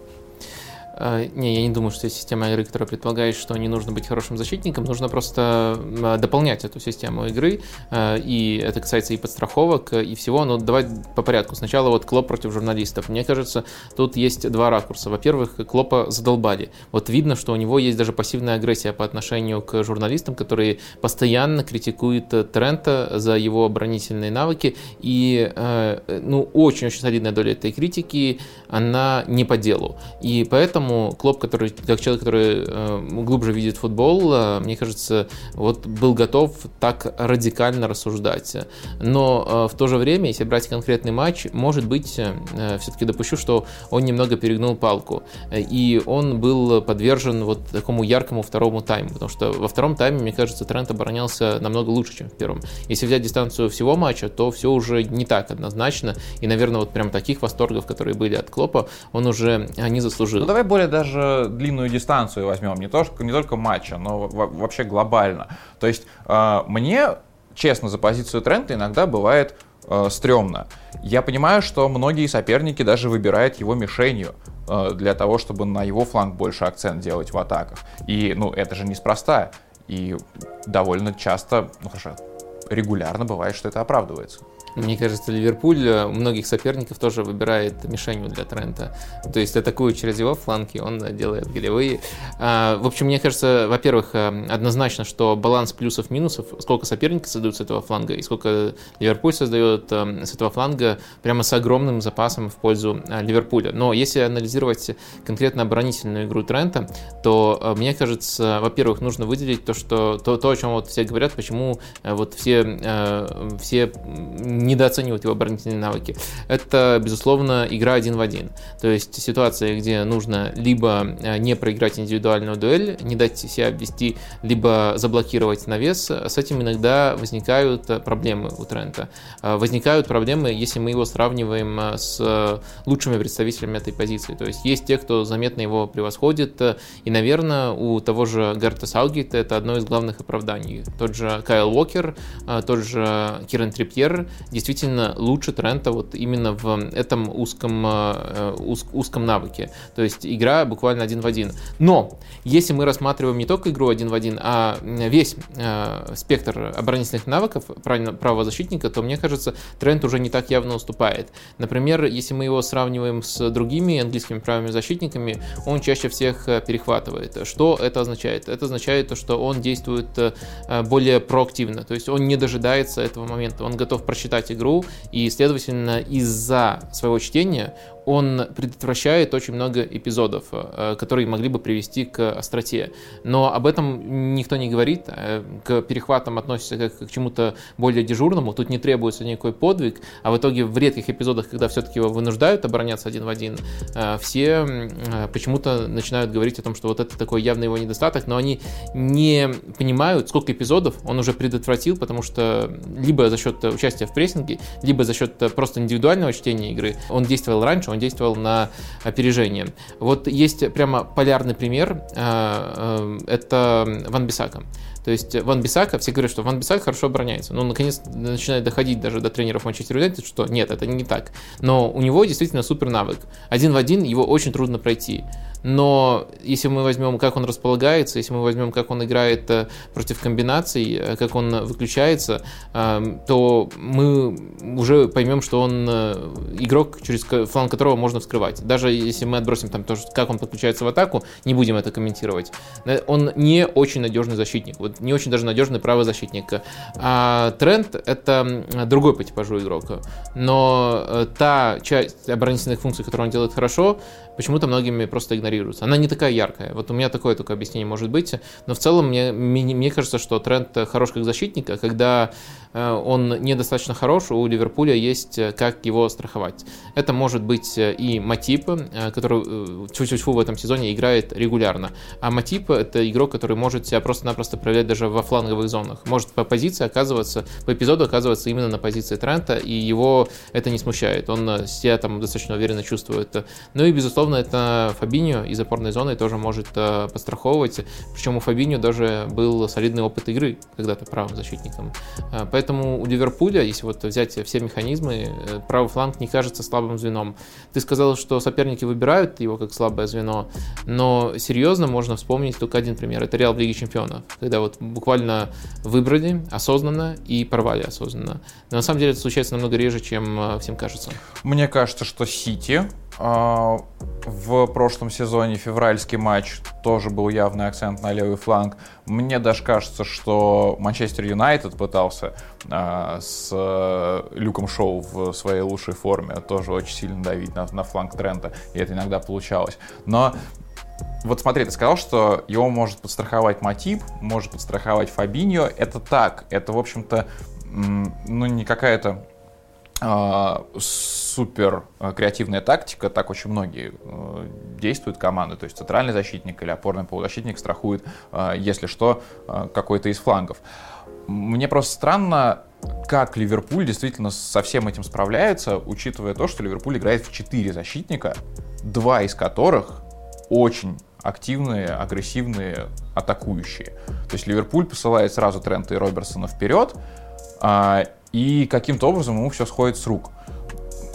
А, не, я не думаю, что есть система игры, которая предполагает, что не нужно быть хорошим защитником, нужно просто дополнять эту систему игры, а, и это касается и подстраховок, и всего, но давай по порядку. Сначала вот Клоп против журналистов. Мне кажется, тут есть два ракурса. Во-первых, Клопа задолбали. Вот видно, что у него есть даже пассивная агрессия по отношению к журналистам, которые постоянно критикуют Трента за его оборонительные навыки, и э, ну, очень-очень солидная доля этой критики, она не по делу. И поэтому поэтому Клоп, который, как человек, который э, глубже видит футбол, э, мне кажется, вот был готов так радикально рассуждать. Но э, в то же время, если брать конкретный матч, может быть, э, все-таки допущу, что он немного перегнул палку. И он был подвержен вот такому яркому второму тайму, потому что во втором тайме, мне кажется, Трент оборонялся намного лучше, чем в первом. Если взять дистанцию всего матча, то все уже не так однозначно. И, наверное, вот прям таких восторгов, которые были от Клопа, он уже не заслужил. Ну, давай более даже длинную дистанцию возьмем, не только, не только матча, но вообще глобально. То есть э, мне, честно, за позицию Трента иногда бывает э, стрёмно. Я понимаю, что многие соперники даже выбирают его мишенью э, для того, чтобы на его фланг больше акцент делать в атаках. И, ну, это же неспроста. И довольно часто, ну хорошо, регулярно бывает, что это оправдывается. Мне кажется, Ливерпуль э, многих соперников тоже выбирает мишенью для Трента. То есть атакует через его фланги, он делает голевые. А, в общем, мне кажется, во-первых, э, однозначно, что баланс плюсов-минусов, сколько соперники создают с этого фланга и сколько Ливерпуль создает э, с этого фланга, прямо с огромным запасом в пользу Ливерпуля. Но если анализировать конкретно оборонительную игру Трента, то мне кажется, во-первых, нужно выделить то, что то, то о чем вот все говорят, почему вот все, все недооценивают его оборонительные навыки. Это, безусловно, игра один в один. То есть ситуация, где нужно либо э, не проиграть индивидуальную дуэль, не дать себя обвести, либо заблокировать навес, с этим иногда возникают э, проблемы у Трента. Э, возникают проблемы, если мы его сравниваем с лучшими представителями этой позиции. То есть есть те, кто заметно его превосходит, и, наверное, у того же Гарта Саугита это одно из главных оправданий. Тот же Кайл Уокер, тот же Кирен Трипьер действительно лучше Трента вот именно в этом узком, э, уз, узком навыке. То есть игра буквально один в один. Но если мы рассматриваем не только игру один в один, а весь э, спектр оборонительных навыков правого защитника, то мне кажется, Трент уже не так явно уступает. Например, если мы его сравниваем с другими английскими правыми защитниками, он чаще всех э, перехватывает. Что это означает? Это означает то, что он действует э, более проактивно, то есть он не дожидается этого момента, он готов просчитать читать игру, и, следовательно, из-за своего чтения он предотвращает очень много эпизодов, э, которые могли бы привести к остроте. Но об этом никто не говорит, э, к перехватам относится как к чему-то более дежурному, тут не требуется никакой подвиг, а в итоге в редких эпизодах, когда все-таки его вынуждают обороняться один в один, э, все почему-то начинают говорить о том, что вот это такой явный его недостаток, но они не понимают, сколько эпизодов он уже предотвратил, потому что либо за счет участия в прессинге, либо за счет просто индивидуального чтения игры он действовал раньше, он действовал на опережение. Вот есть прямо полярный пример, э, э, это Ван Бисака. То есть Ван Бисака, все говорят, что Ван Бисака хорошо обороняется. Но наконец начинает доходить даже до тренеров Манчестер Юнайтед, что нет, это не так. Но у него действительно супер навык. Один в один его очень трудно пройти но если мы возьмем, как он располагается, если мы возьмем, как он играет э, против комбинаций, э, как он выключается, эм, то мы уже поймем, что он э, игрок, через фланг которого можно вскрывать. Даже если мы отбросим там то, как он подключается в атаку, не будем это комментировать. Он не очень надежный защитник, вот не очень даже надежный правый защитник. А Тренд — это другой по типажу игрок. Но та часть оборонительных функций, которую он делает хорошо, почему-то многими просто игнорируется. Она не такая яркая. Вот у меня такое только объяснение может быть. Но в целом мне, мне, мне кажется, что тренд хорош как защитника, когда Э, он недостаточно хорош, у Ливерпуля есть э, как его страховать. Это может быть э, и Матип, который чуть-чуть в этом сезоне играет регулярно. А Матип — это игрок, который может себя просто-напросто проявлять даже во фланговых зонах. Может по позиции оказываться, по эпизоду оказываться именно на позиции Трента, и его это не смущает. Он себя там достаточно уверенно чувствует. Ну и, безусловно, это Фабиньо из опорной зоны тоже может подстраховывать. Причем у Фабиньо даже был солидный опыт игры когда-то правым защитником. Поэтому у Ливерпуля, если вот взять все механизмы, правый фланг не кажется слабым звеном. Ты сказал, что соперники выбирают его как слабое звено, но серьезно можно вспомнить только один пример. Это Реал в Лиге Чемпионов, когда вот буквально выбрали осознанно и порвали осознанно. Но на самом деле это случается намного реже, чем э, всем кажется. Мне кажется, что Сити в прошлом сезоне февральский матч тоже был явный акцент на левый фланг. Мне даже кажется, что Манчестер Юнайтед пытался а, с э, Люком Шоу в своей лучшей форме тоже очень сильно давить на, на фланг Трента, и это иногда получалось. Но вот смотри, ты сказал, что его может подстраховать Матип, может подстраховать Фабиньо. Это так. Это, в общем-то, ну, не какая-то а, супер а, креативная тактика, так очень многие э, действуют команды, то есть центральный защитник или опорный полузащитник страхует, а, если что, какой-то из флангов. Мне просто странно, как Ливерпуль действительно со всем этим справляется, учитывая то, что Ливерпуль играет в 4 защитника, два из которых очень активные, агрессивные, атакующие. То есть Ливерпуль посылает сразу Трента и Роберсона вперед, и каким-то образом ему все сходит с рук.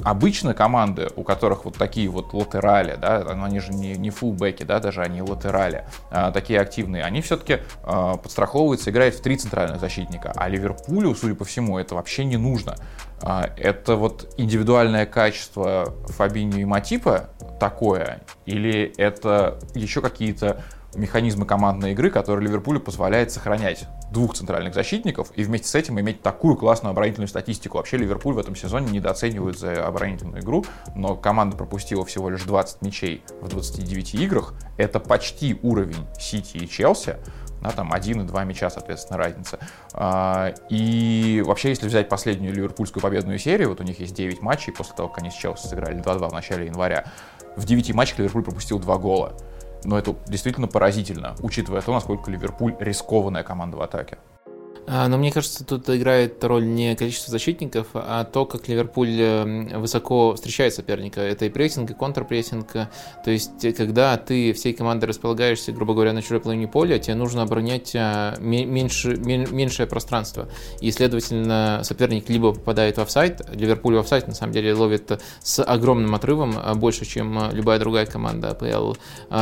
Обычно команды, у которых вот такие вот латерали, да, они же не, не фулбеки, да, даже они латерали, а, такие активные, они все-таки а, подстраховываются, играют в три центральных защитника. А Ливерпулю, судя по всему, это вообще не нужно. А, это вот индивидуальное качество Фабинho и Матипа такое, или это еще какие-то механизмы командной игры, которые Ливерпулю позволяет сохранять двух центральных защитников и вместе с этим иметь такую классную оборонительную статистику. Вообще Ливерпуль в этом сезоне недооценивают за оборонительную игру, но команда пропустила всего лишь 20 мячей в 29 играх. Это почти уровень Сити и Челси. Да, там один и два мяча, соответственно, разница. А, и вообще, если взять последнюю ливерпульскую победную серию, вот у них есть 9 матчей после того, как они с Челси сыграли 2-2 в начале января, в 9 матчах Ливерпуль пропустил 2 гола но это действительно поразительно, учитывая то, насколько Ливерпуль рискованная команда в атаке. А, но мне кажется, тут играет роль не количество защитников, а то, как Ливерпуль эм, высоко встречает соперника. Это и прессинг, и контрпрессинг. То есть, когда ты всей командой располагаешься, грубо говоря, на чужой половине поля, тебе нужно оборонять а, меньше, меньшее пространство. И, следовательно, соперник либо попадает в офсайд, Ливерпуль в офсайд, на самом деле, ловит с огромным отрывом, а, больше, чем любая другая команда АПЛ,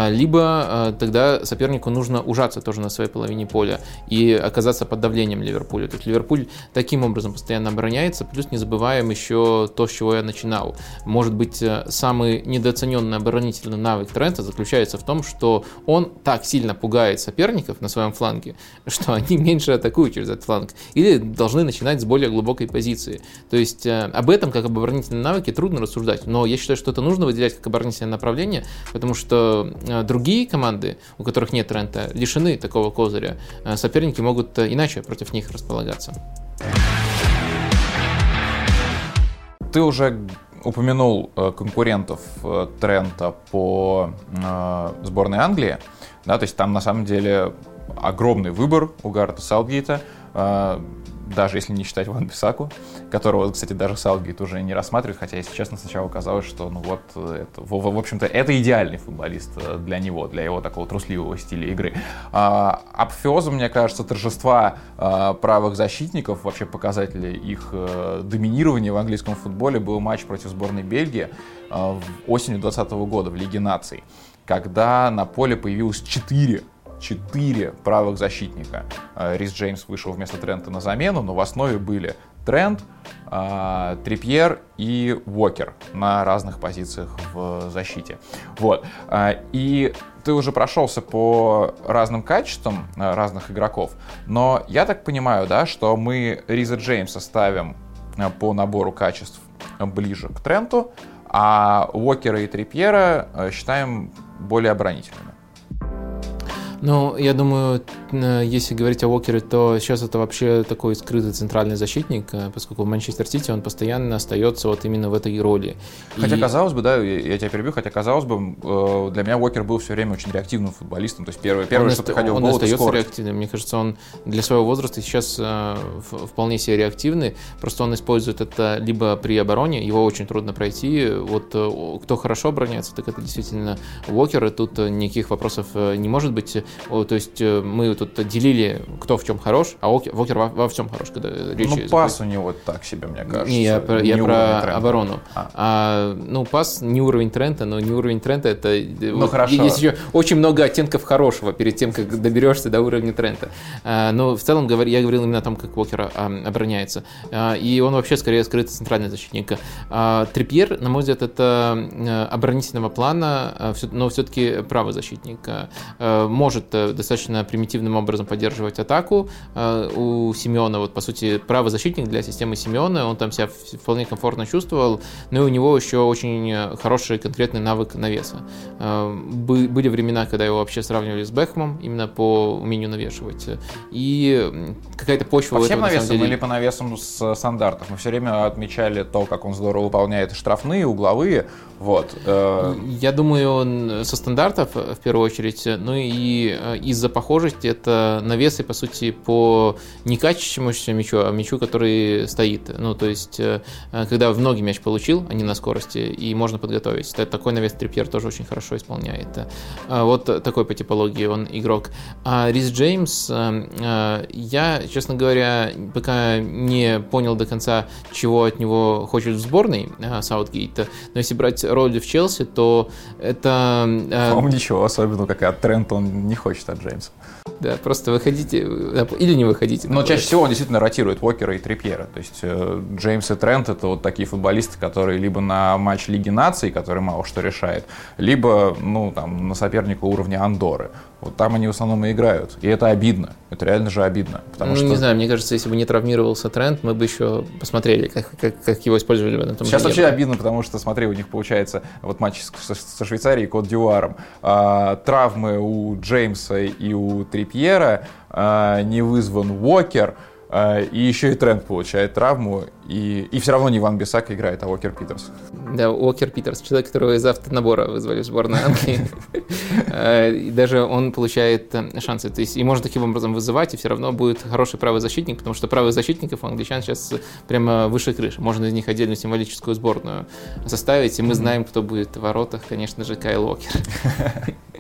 либо тогда сопернику нужно ужаться тоже на своей половине поля и оказаться под давлением давлением Ливерпуля. То есть Ливерпуль таким образом постоянно обороняется, плюс не забываем еще то, с чего я начинал. Может быть, э, самый недооцененный оборонительный навык Трента заключается в том, что он так сильно пугает соперников на своем фланге, что они меньше атакуют через этот фланг. Или должны начинать с более глубокой позиции. То есть э, об этом, как об оборонительном навыке, трудно рассуждать. Но я считаю, что это нужно выделять как оборонительное направление, потому что э, другие команды, у которых нет Трента, лишены такого козыря. Соперники могут иначе против против них располагаться. Ты уже упомянул э, конкурентов э, Трента по э, сборной Англии, да, то есть там на самом деле огромный выбор у Гарта Саутгейта даже если не считать Ван Бисаку, которого, кстати, даже Салгейт уже не рассматривает, хотя, если честно, сначала казалось, что, ну вот, это, в, в общем-то, это идеальный футболист э, для него, для его такого трусливого стиля игры. А, апофеозом, мне кажется, торжества а, правых защитников, вообще показатели их а, доминирования в английском футболе был матч против сборной Бельгии а, осенью 2020 года в Лиге наций, когда на поле появилось 4 четыре правых защитника. Э, Рис Джеймс вышел вместо Трента на замену, но в основе были Трент, э, Трипьер и Уокер на разных позициях в защите. Вот. Э, и ты уже прошелся по разным качествам разных игроков, но я так понимаю, да, что мы Риза Джеймса ставим по набору качеств ближе к Тренту, а Уокера и Трипьера считаем более оборонительными. Ну, я думаю, если говорить о Уокере, то сейчас это вообще такой скрытый центральный защитник, э, поскольку в Манчестер Сити он постоянно остается вот именно в этой роли. Хотя, и... казалось бы, да, я тебя перебью, хотя, казалось бы, э, для меня Уокер был все время очень реактивным футболистом, то есть первое, первое он что приходил он в голову, остается реактивным. Мне кажется, он для своего возраста сейчас вполне себе реактивный, просто он использует это либо при обороне, его очень трудно пройти, вот кто хорошо обороняется, так это действительно Уокер, и тут никаких вопросов не может быть. То есть э, мы тут делили, кто в чем хорош, а Вокер во, во всем хорош, когда речь Ну, пас у него так себе, мне кажется. Не, я, про, я про оборону. А. А, ну, пас не уровень Трента, но не уровень Трента, это... Ну, вот, хорошо. Есть еще очень много оттенков хорошего перед тем, как доберешься до уровня Трента. А, но в целом я говорил именно о том, как Вокер а, обороняется. А, и он вообще скорее скрытый центральный защитник. А, Трипьер, на мой взгляд, это э, оборонительного плана, а, но все-таки правый защитник. А, может может достаточно примитивным образом поддерживать атаку. Э, у Симеона, вот по сути, правый защитник для системы Симеона, он там себя вполне комфортно чувствовал, но и у него еще очень хороший конкретный навык навеса. Э, были времена, когда его вообще сравнивали с Бэхмом именно по умению навешивать. И какая-то почва... По всем этого, навесам деле... или по навесам с стандартов? Мы все время отмечали то, как он здорово выполняет штрафные, угловые. Вот. Э. Я думаю, он со стандартов в первую очередь, ну и Э, из-за похожести это навесы, по сути, по не качествующемуся мячу, а мячу, который стоит. Ну, то есть, э, когда в ноги мяч получил, а не на скорости, и можно подготовить. Такой навес Трипьер тоже очень хорошо исполняет. Э, вот такой по типологии он игрок. А Рис Джеймс, я, честно говоря, пока не понял до конца, чего от него хочет в сборной Саутгейта, но если брать роль в Челси, то это... По-моему, ничего особенного, как от Трента он не хочет от Джеймса. Да, просто выходите или не выходите. Но чаще всего он действительно ротирует Уокера и Трипьера. То есть э, Джеймс и Трент это вот такие футболисты, которые либо на матч Лиги Наций, который мало что решает, либо ну, там, на соперника уровня Андоры. Вот там они в основном и играют. И это обидно. Это реально же обидно. Потому ну, что... не знаю, мне кажется, если бы не травмировался тренд, мы бы еще посмотрели, как, как, как его использовали бы на том Сейчас вообще обидно, потому что, смотри, у них получается вот матч со, со Швейцарией и Кот Дюаром. А, травмы у Джеймса и у Трипьера, а, не вызван Уокер – и еще и Тренд получает травму, и, и все равно не Ван Бисак играет, а Уокер Питерс. Да, Уокер Питерс, человек, которого из автонабора вызвали в сборную Англии. А, и даже он получает э, шансы. То есть и можно таким образом вызывать, и все равно будет хороший правый защитник, потому что правых защитников у англичан сейчас прямо выше крыши. Можно из них отдельную символическую сборную составить, и мы знаем, кто будет в воротах, конечно же, Кайл Уокер.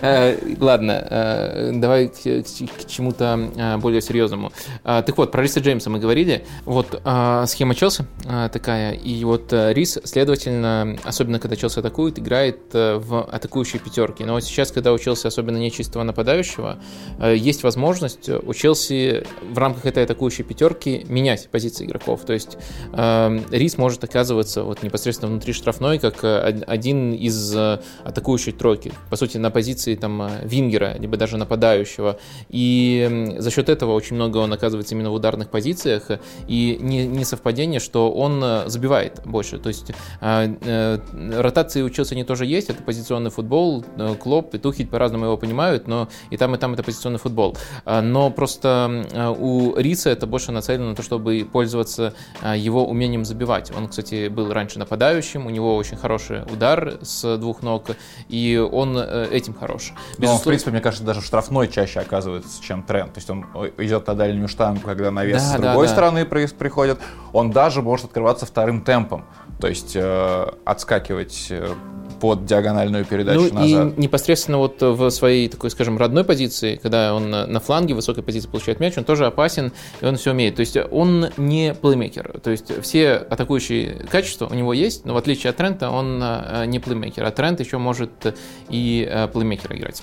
Э, ладно, э, давай к чему-то э, более серьезному. Так вот, про Риса Джеймса мы говорили. Вот схема Челси такая, и вот Рис, следовательно, особенно когда Челси атакует, играет в атакующей пятерке. Но вот сейчас, когда у Челси особенно нечистого нападающего, есть возможность у Челси в рамках этой атакующей пятерки менять позиции игроков. То есть Рис может оказываться вот непосредственно внутри штрафной, как один из атакующей тройки. По сути, на позиции там э, вингера, либо даже нападающего. И за счет этого очень много он оказывается именно в ударных позициях. И не, не совпадение, что он э, забивает больше. То есть э, ротации у Челси они тоже есть. Это позиционный футбол. Клоп и Тухель по-разному его понимают, но и там, и там это позиционный футбол. Но просто у Риса это больше нацелено на то, чтобы пользоваться его умением забивать. Он, кстати, был раньше нападающим, у него очень хороший удар с двух ног, и он этим хорош. Безусловно... Но, в принципе, мне кажется, даже штрафной чаще оказывается, чем тренд. То есть он идет на дальнюю штангу, когда навес да, с другой да, стороны да. приходит. Он даже может открываться вторым темпом. То есть э, отскакивать э, под диагональную передачу ну, назад. И непосредственно вот в своей такой, скажем, родной позиции, когда он на фланге высокой позиции получает мяч, он тоже опасен, и он все умеет. То есть он не плеймейкер. То есть все атакующие качества у него есть, но в отличие от Трента он э, не плеймейкер. А Трент еще может и э, плеймейкера играть.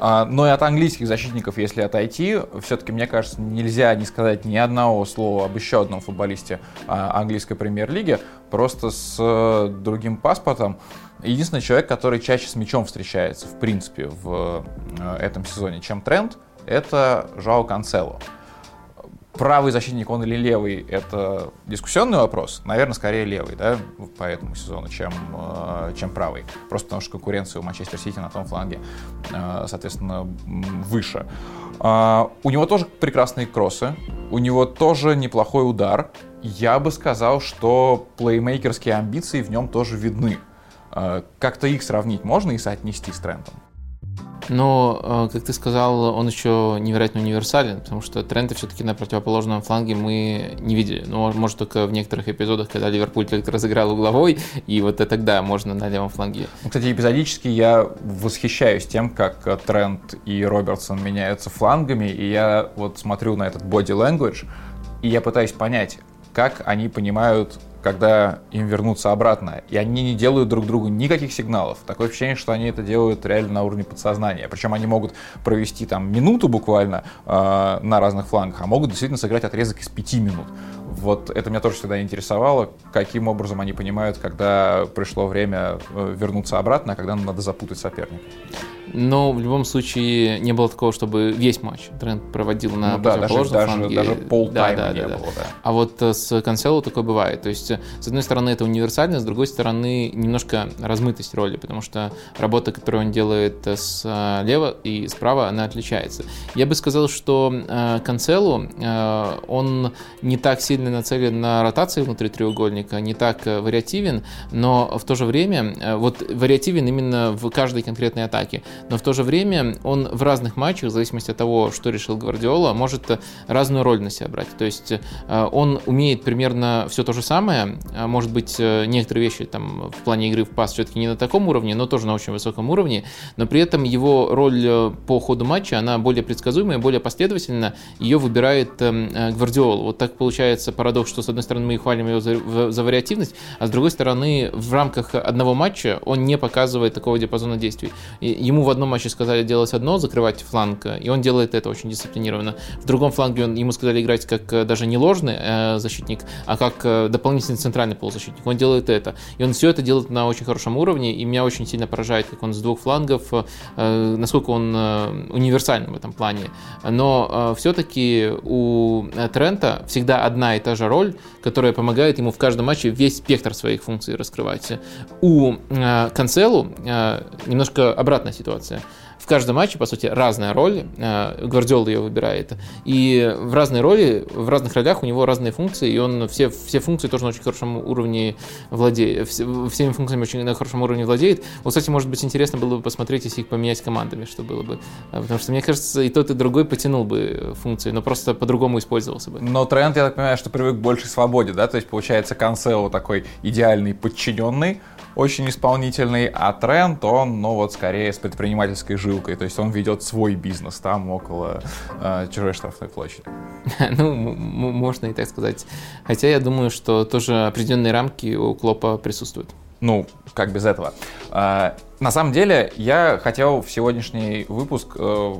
А, но и от английских защитников, если отойти, все-таки, мне кажется, нельзя не сказать ни одного слова об еще одном футболисте а, английской премьер-лиги, просто с э, другим паспортом. Единственный человек, который чаще с мячом встречается, в принципе, в э, этом сезоне, чем Тренд, это Жао Канцело. Правый защитник он или левый, это дискуссионный вопрос. Наверное, скорее левый, да, по этому сезону, чем, э, чем правый. Просто потому что конкуренция у Манчестер Сити на том фланге, э, соответственно, выше. А, у него тоже прекрасные кроссы, у него тоже неплохой удар. Я бы сказал, что плеймейкерские амбиции в нем тоже видны. А, как-то их сравнить можно и соотнести с Трентом? Но, э, как ты сказал, он еще невероятно универсален, потому что тренды все-таки на противоположном фланге мы не видели. Ну, может, только в некоторых эпизодах, когда Ливерпуль только разыграл угловой, и вот это тогда можно на левом фланге. Ну, кстати, эпизодически я восхищаюсь тем, как Трент и Робертсон меняются флангами, и я вот смотрю на этот body language, и я пытаюсь понять, как они понимают когда им вернуться обратно, и они не делают друг другу никаких сигналов. Такое ощущение, что они это делают реально на уровне подсознания. Причем они могут провести там минуту буквально э, на разных флангах, а могут действительно сыграть отрезок из пяти минут. Вот это меня тоже всегда интересовало, каким образом они понимают, когда пришло время э, вернуться обратно, а когда надо запутать соперника. Но в любом случае не было такого, чтобы весь матч Трент проводил на ну, да, даже. Даже, даже полтайма да, да, не да, было, да. А вот э, с Канцело такое бывает. То есть, с одной стороны, это универсальность, с другой стороны, немножко размытость роли, потому что работа, которую он делает слева и справа, она отличается. Я бы сказал, что Канцело, э, он не так сильно нацелен на ротации внутри треугольника, не так э, вариативен, но в то же время, вот вариативен именно в каждой конкретной атаке но в то же время он в разных матчах, в зависимости от того, что решил Гвардиола, может э, разную роль на себя брать. То есть э, он умеет примерно все то же самое, а может быть, э, некоторые вещи там в плане игры в пас все-таки не на таком уровне, но тоже на очень высоком уровне, но при этом его роль по ходу матча, она более предсказуемая, более последовательна, ее выбирает Гвардиола. Вот так получается парадокс, что с одной стороны мы хвалим его за, за вариативность, а с другой стороны в рамках одного матча он не показывает такого диапазона действий. Ему в одном матче сказали делать одно, закрывать фланг, и он делает это очень дисциплинированно. В другом фланге он, ему сказали играть как э, даже не ложный э, защитник, а как э, дополнительный центральный полузащитник. Он делает это. И он все это делает на очень хорошем уровне, и меня очень сильно поражает, как он с двух флангов, э, насколько он э, универсальный в этом плане. Но э, все-таки у Трента всегда одна и та же роль, которая помогает ему в каждом матче весь спектр своих функций раскрывать. У э, Канцелу э, немножко обратная ситуация каждом матче, по сути, разная роль. Э, Гвардиол ее выбирает. И в разной роли, в разных ролях у него разные функции, и он все, все функции тоже на очень хорошем уровне владеет. Всеми функциями очень на хорошем уровне владеет. Вот, кстати, может быть, интересно было бы посмотреть, если их поменять командами, что было бы. Э, потому что, мне кажется, и тот, и другой потянул бы функции, но просто по-другому использовался бы. Но тренд, я так понимаю, что привык к большей свободе, да? То есть, получается, Канцело такой идеальный подчиненный, очень исполнительный, а Трент, он, ну вот, скорее с предпринимательской жилкой, то есть он ведет свой бизнес там, около э, чужой штрафной площади. Ну, можно и так сказать. Хотя я думаю, что тоже определенные рамки у Клопа присутствуют. Ну, как без этого. На самом деле, я хотел в сегодняшний выпуск э,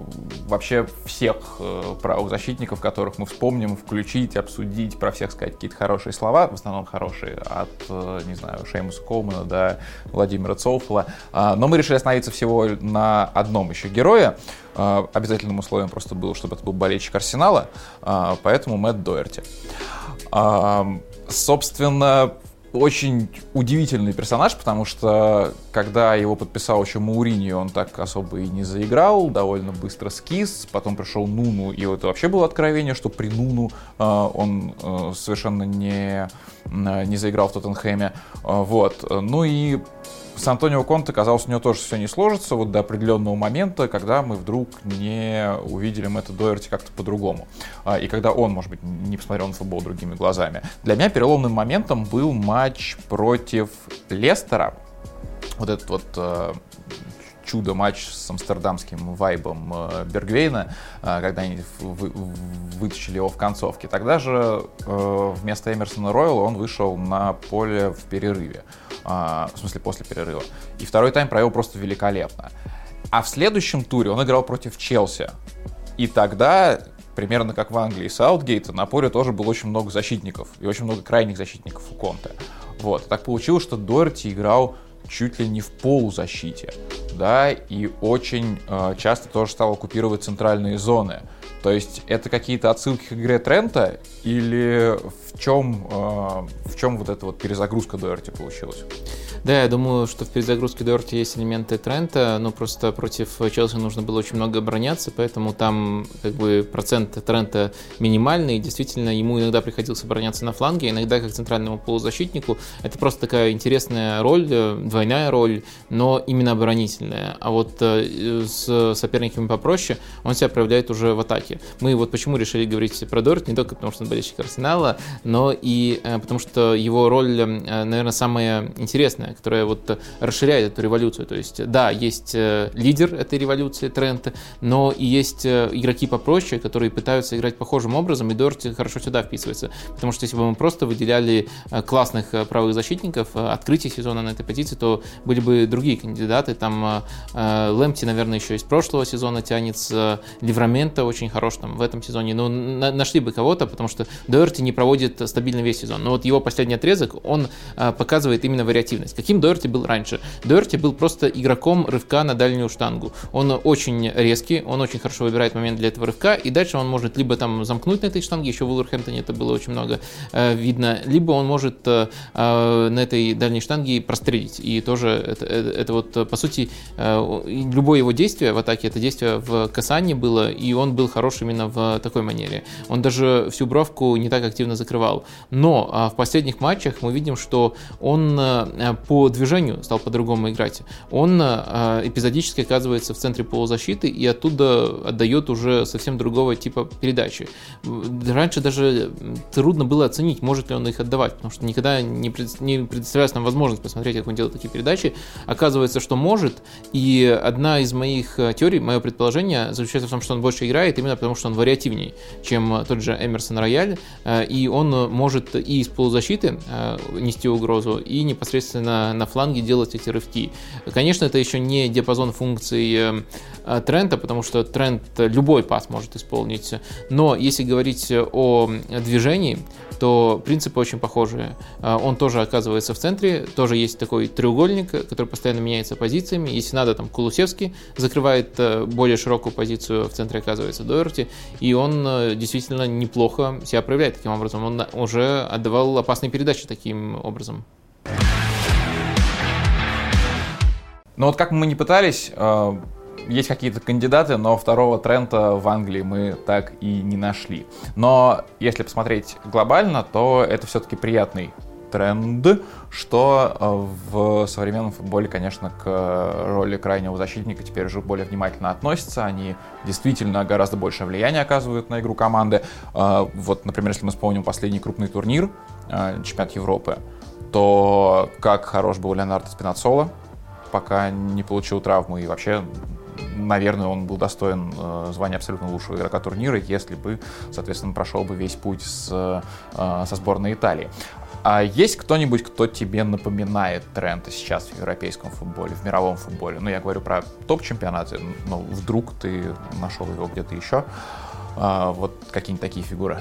вообще всех э, правозащитников, которых мы вспомним, включить, обсудить, про всех сказать какие-то хорошие слова, в основном хорошие, от, э, не знаю, Шеймуса Колмана до Владимира Цолфола. А, но мы решили остановиться всего на одном еще герое. А, обязательным условием просто было, чтобы это был болельщик Арсенала, а, поэтому Мэтт Доерти. А, собственно, очень удивительный персонаж, потому что когда его подписал еще Маурини, он так особо и не заиграл, довольно быстро скис, потом пришел Нуну, и это вообще было откровение, что при Нуну э, он э, совершенно не, не заиграл в Тоттенхэме. Э, вот. Ну и с Антонио Конте, казалось, у него тоже все не сложится вот до определенного момента, когда мы вдруг не увидели Мэтта Доерти как-то по-другому. А, и когда он, может быть, не посмотрел на футбол другими глазами. Для меня переломным моментом был матч против Лестера. Вот этот вот э, чудо-матч с амстердамским вайбом э, Бергвейна, э, когда они вытащили его в концовке. Тогда же вместо Эмерсона Ройла он вышел на поле в перерыве. А, в смысле после перерыва. И второй тайм провел просто великолепно. А в следующем туре он играл против Челси. И тогда, примерно как в Англии Саутгейта, на поле тоже было очень много защитников. И очень много крайних защитников у Конте. Вот. Так получилось, что Дорти играл чуть ли не в полузащите. Да, и очень э, часто тоже стал оккупировать центральные зоны. То есть это какие-то отсылки к игре Трента или в чем, э, в чем вот эта вот перезагрузка Дуэрти получилась? Да, я думаю, что в перезагрузке Дуэрти есть элементы Трента, но просто против Челси нужно было очень много обороняться, поэтому там как бы процент Трента минимальный, и действительно ему иногда приходилось обороняться на фланге, иногда как центральному полузащитнику. Это просто такая интересная роль, двойная роль, но именно оборонительная. А вот э, с соперниками попроще он себя проявляет уже в атаке. Мы вот почему решили говорить про Дуэрти, не только потому что он болельщик Арсенала, но и э, потому что его роль, наверное, самая интересная которая вот расширяет эту революцию. То есть, да, есть э, лидер этой революции, тренд, но и есть э, игроки попроще, которые пытаются играть похожим образом, и Дорти хорошо сюда вписывается. Потому что если бы мы просто выделяли э, классных правых защитников, открытие сезона на этой позиции, то были бы другие кандидаты. Там Лэмпти, наверное, еще из прошлого сезона тянется, Ливрамента очень хорош там в этом сезоне. Но нашли бы кого-то, потому что Дорти не проводит стабильно весь сезон. Но вот его последний отрезок, он показывает именно вариативность. Каким Дорти был раньше? Дорти был просто игроком рывка на дальнюю штангу. Он очень резкий, он очень хорошо выбирает момент для этого рывка, и дальше он может либо там замкнуть на этой штанге, еще в Уолверхэмптоне это было очень много э, видно, либо он может э, э, на этой дальней штанге прострелить. И тоже это, это, это вот, по сути, любое его действие в атаке, это действие в касании было, и он был хорош именно в такой манере. Он даже всю бровку не так активно закрывал. Но э, в последних матчах мы видим, что он э, по движению стал по-другому играть. Он э, эпизодически оказывается в центре полузащиты и оттуда отдает уже совсем другого типа передачи. Раньше даже трудно было оценить, может ли он их отдавать, потому что никогда не предоставлялась нам возможность посмотреть, как он делает такие передачи. Оказывается, что может, и одна из моих э, теорий, мое предположение, заключается в том, что он больше играет именно потому, что он вариативней, чем тот же Эмерсон Рояль, и он может и из полузащиты нести угрозу, и непосредственно на, фланге делать эти рывки. Конечно, это еще не диапазон функций э, э, тренда, потому что тренд любой пас может исполнить. Но если говорить о движении, то принципы очень похожие. Э, он тоже оказывается в центре, тоже есть такой треугольник, который постоянно меняется позициями. Если надо, там Кулусевский закрывает более широкую позицию, в центре оказывается Дойерти, и он действительно неплохо себя проявляет таким образом. Он уже отдавал опасные передачи таким образом. Но вот как мы не пытались, э, есть какие-то кандидаты, но второго тренда в Англии мы так и не нашли. Но если посмотреть глобально, то это все-таки приятный тренд, что э, в современном футболе, конечно, к роли крайнего защитника теперь уже более внимательно относятся. Они действительно гораздо большее влияние оказывают на игру команды. Э, вот, например, если мы вспомним последний крупный турнир, чемпионат Европы, то как хорош был Леонардо Спинацоло, пока не получил травму. И вообще, наверное, он был достоин э, звания абсолютно лучшего игрока турнира, если бы, соответственно, прошел бы весь путь с, э, со сборной Италии. А есть кто-нибудь, кто тебе напоминает тренды сейчас в европейском футболе, в мировом футболе? Ну, я говорю про топ-чемпионаты, но вдруг ты нашел его где-то еще. А, вот какие-нибудь такие фигуры.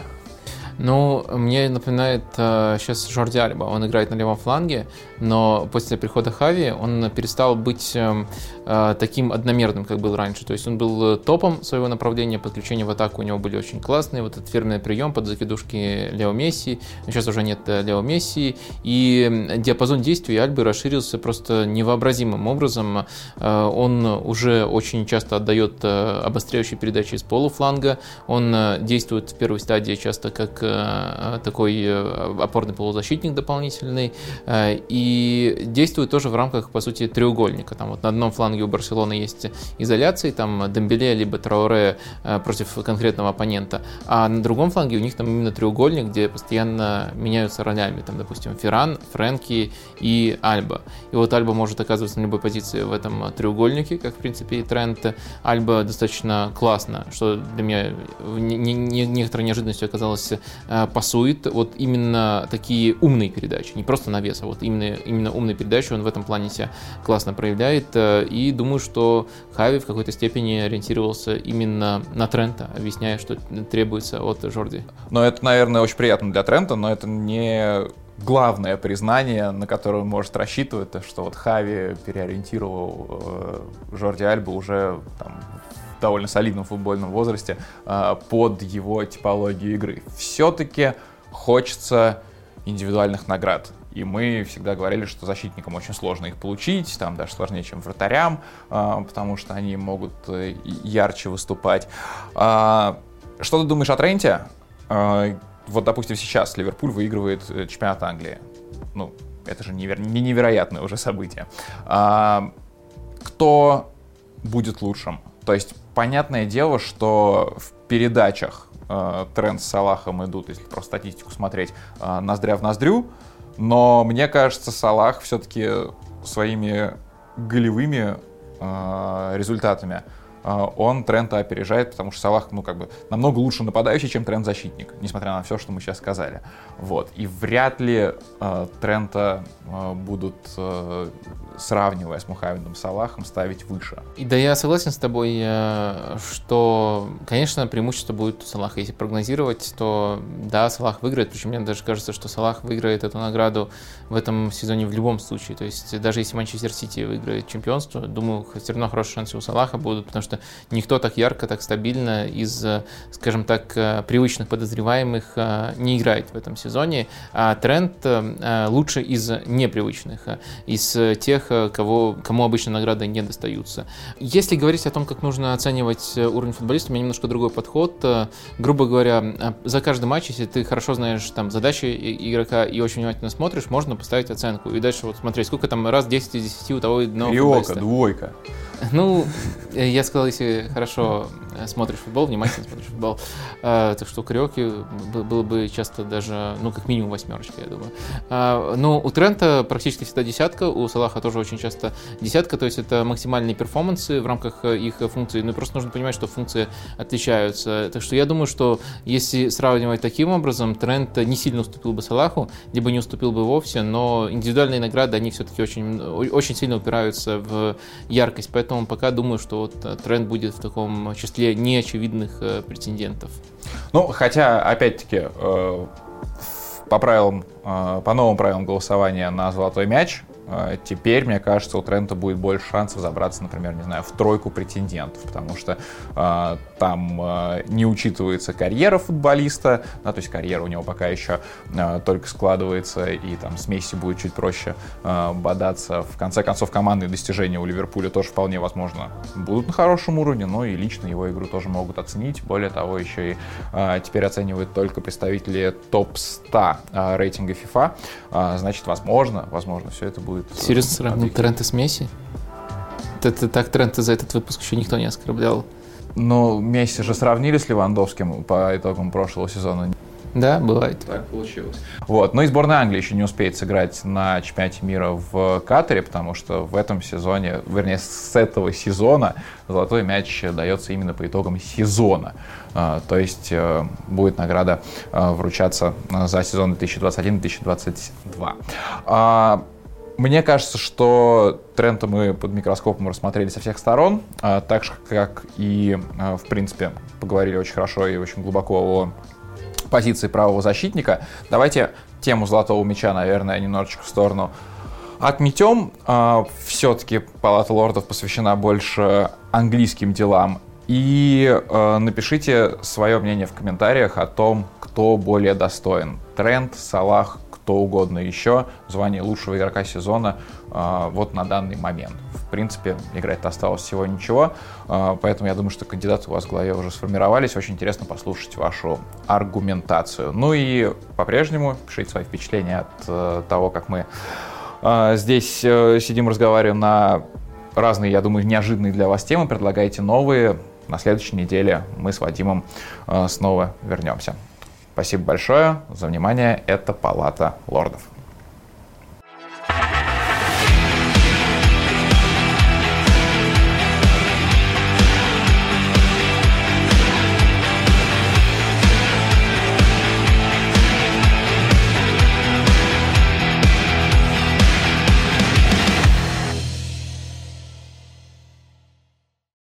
Ну, мне напоминает э, сейчас Жорди Альба. Он играет на левом фланге, но после прихода Хави он перестал быть э, э, таким одномерным, как был раньше. То есть он был топом своего направления, подключения в атаку у него были очень классные. Вот этот фирменный прием под закидушки Лео Месси. Сейчас уже нет э, Лео Месси. И диапазон действий Альбы расширился просто невообразимым образом. Э, он уже очень часто отдает э, обостряющие передачи из полуфланга. Он э, действует в первой стадии часто как Э, такой э, опорный полузащитник дополнительный, э, и действует тоже в рамках, по сути, треугольника. Там вот на одном фланге у Барселоны есть изоляции, там Дембеле либо Трауре против конкретного оппонента, а на другом фланге у них там именно треугольник, где постоянно меняются ролями, там, допустим, Ферран, Фрэнки и Альба. И вот Альба может оказываться на любой позиции в этом треугольнике, как, в принципе, и Трент. Альба достаточно классно, что для меня некоторой неожиданностью оказалось Э, пасует вот именно такие умные передачи, не просто навес, а вот именно, именно умные передачи он в этом плане себя классно проявляет. Э, и думаю, что Хави в какой-то степени ориентировался именно на Трента, объясняя, что требуется от Жорди. Но это, наверное, очень приятно для Трента, но это не главное признание, на которое он может рассчитывать, то, что вот Хави переориентировал э, Жорди Альбу уже там, довольно солидном футбольном возрасте э, под его типологию игры. Все-таки хочется индивидуальных наград. И мы всегда говорили, что защитникам очень сложно их получить, там даже сложнее, чем вратарям, э, потому что они могут э, ярче выступать. А, что ты думаешь о Тренте? Вот, допустим, сейчас Ливерпуль выигрывает чемпионат Англии. Ну, это же неверо- не невероятное уже событие. А, кто будет лучшим? То есть, понятное дело, что в передачах э, тренд с Салахом идут, если просто статистику смотреть, э, ноздря в ноздрю, но мне кажется, Салах все-таки своими голевыми э, результатами он Трента опережает, потому что Салах, ну, как бы, намного лучше нападающий, чем Трент защитник, несмотря на все, что мы сейчас сказали. Вот. И вряд ли э, Трента э, будут, э, сравнивая с Мухаммедом Салахом, ставить выше. И да, я согласен с тобой, э, что, конечно, преимущество будет у Салаха. Если прогнозировать, то да, Салах выиграет, причем мне даже кажется, что Салах выиграет эту награду в этом сезоне в любом случае. То есть даже если Манчестер Сити выиграет чемпионство, думаю, все равно хорошие шансы у Салаха будут, потому что никто так ярко, так стабильно из, скажем так, э, привычных подозреваемых э, не играет в этом сезоне. А тренд э, лучше из непривычных, из тех, кого, кому обычно награды не достаются. Если говорить о том, как нужно оценивать уровень футболиста, у меня немножко другой подход. Грубо говоря, за каждый матч, если ты хорошо знаешь там задачи игрока и очень внимательно смотришь, можно поставить оценку. И дальше вот смотреть, сколько там раз 10 из 10 у того одного Риока, двойка. Ну, я сказал, если хорошо смотришь футбол, внимательно смотришь футбол, э, так что у Кариоки было бы часто даже, ну, как минимум восьмерочка, я думаю. Э, но у Трента практически всегда десятка, у Салаха тоже очень часто десятка, то есть это максимальные перформансы в рамках их функций, ну, просто нужно понимать, что функции отличаются. Так что я думаю, что если сравнивать таким образом, Трент не сильно уступил бы Салаху, либо не уступил бы вовсе, но индивидуальные награды, они все-таки очень, очень сильно упираются в яркость, поэтому пока думаю, что вот Тренд будет в таком числе неочевидных э, претендентов. Ну, хотя, опять-таки, э, по правилам, э, по новым правилам голосования на золотой мяч теперь, мне кажется, у Трента будет больше шансов забраться, например, не знаю, в тройку претендентов, потому что э, там э, не учитывается карьера футболиста, да, то есть карьера у него пока еще э, только складывается, и там с Месси будет чуть проще э, бодаться. В конце концов, командные достижения у Ливерпуля тоже вполне возможно будут на хорошем уровне, но и лично его игру тоже могут оценить. Более того, еще и э, теперь оценивают только представители топ-100 э, рейтинга FIFA. Э, значит, возможно, возможно, все это будет будет... Э, Серьезно сравнил Трента с Месси? Это, так Трента за этот выпуск еще никто не оскорблял. Но Месси же сравнили с Левандовским по итогам прошлого сезона. Да, бывает. Так получилось. Вот. Но и сборная Англии еще не успеет сыграть на чемпионате мира в Катаре, потому что в этом сезоне, вернее, с этого сезона золотой мяч дается именно по итогам сезона. А, то есть э, будет награда э, вручаться за сезон 2021-2022. Мне кажется, что Трента мы под микроскопом рассмотрели со всех сторон, а, так же, как и, а, в принципе, поговорили очень хорошо и очень глубоко о позиции правого защитника. Давайте тему золотого мяча, наверное, немножечко в сторону отметем. А, Все-таки Палата лордов посвящена больше английским делам. И напишите свое мнение в комментариях о том, кто более достоин. Тренд, Салах, кто угодно еще, звание лучшего игрока сезона э, вот на данный момент. В принципе, играть осталось всего ничего, э, поэтому я думаю, что кандидаты у вас в голове уже сформировались. Очень интересно послушать вашу аргументацию. Ну и по-прежнему пишите свои впечатления от э, того, как мы э, здесь э, сидим, разговариваем на разные, я думаю, неожиданные для вас темы, предлагайте новые. На следующей неделе мы с Вадимом э, снова вернемся. Спасибо большое за внимание. Это Палата лордов.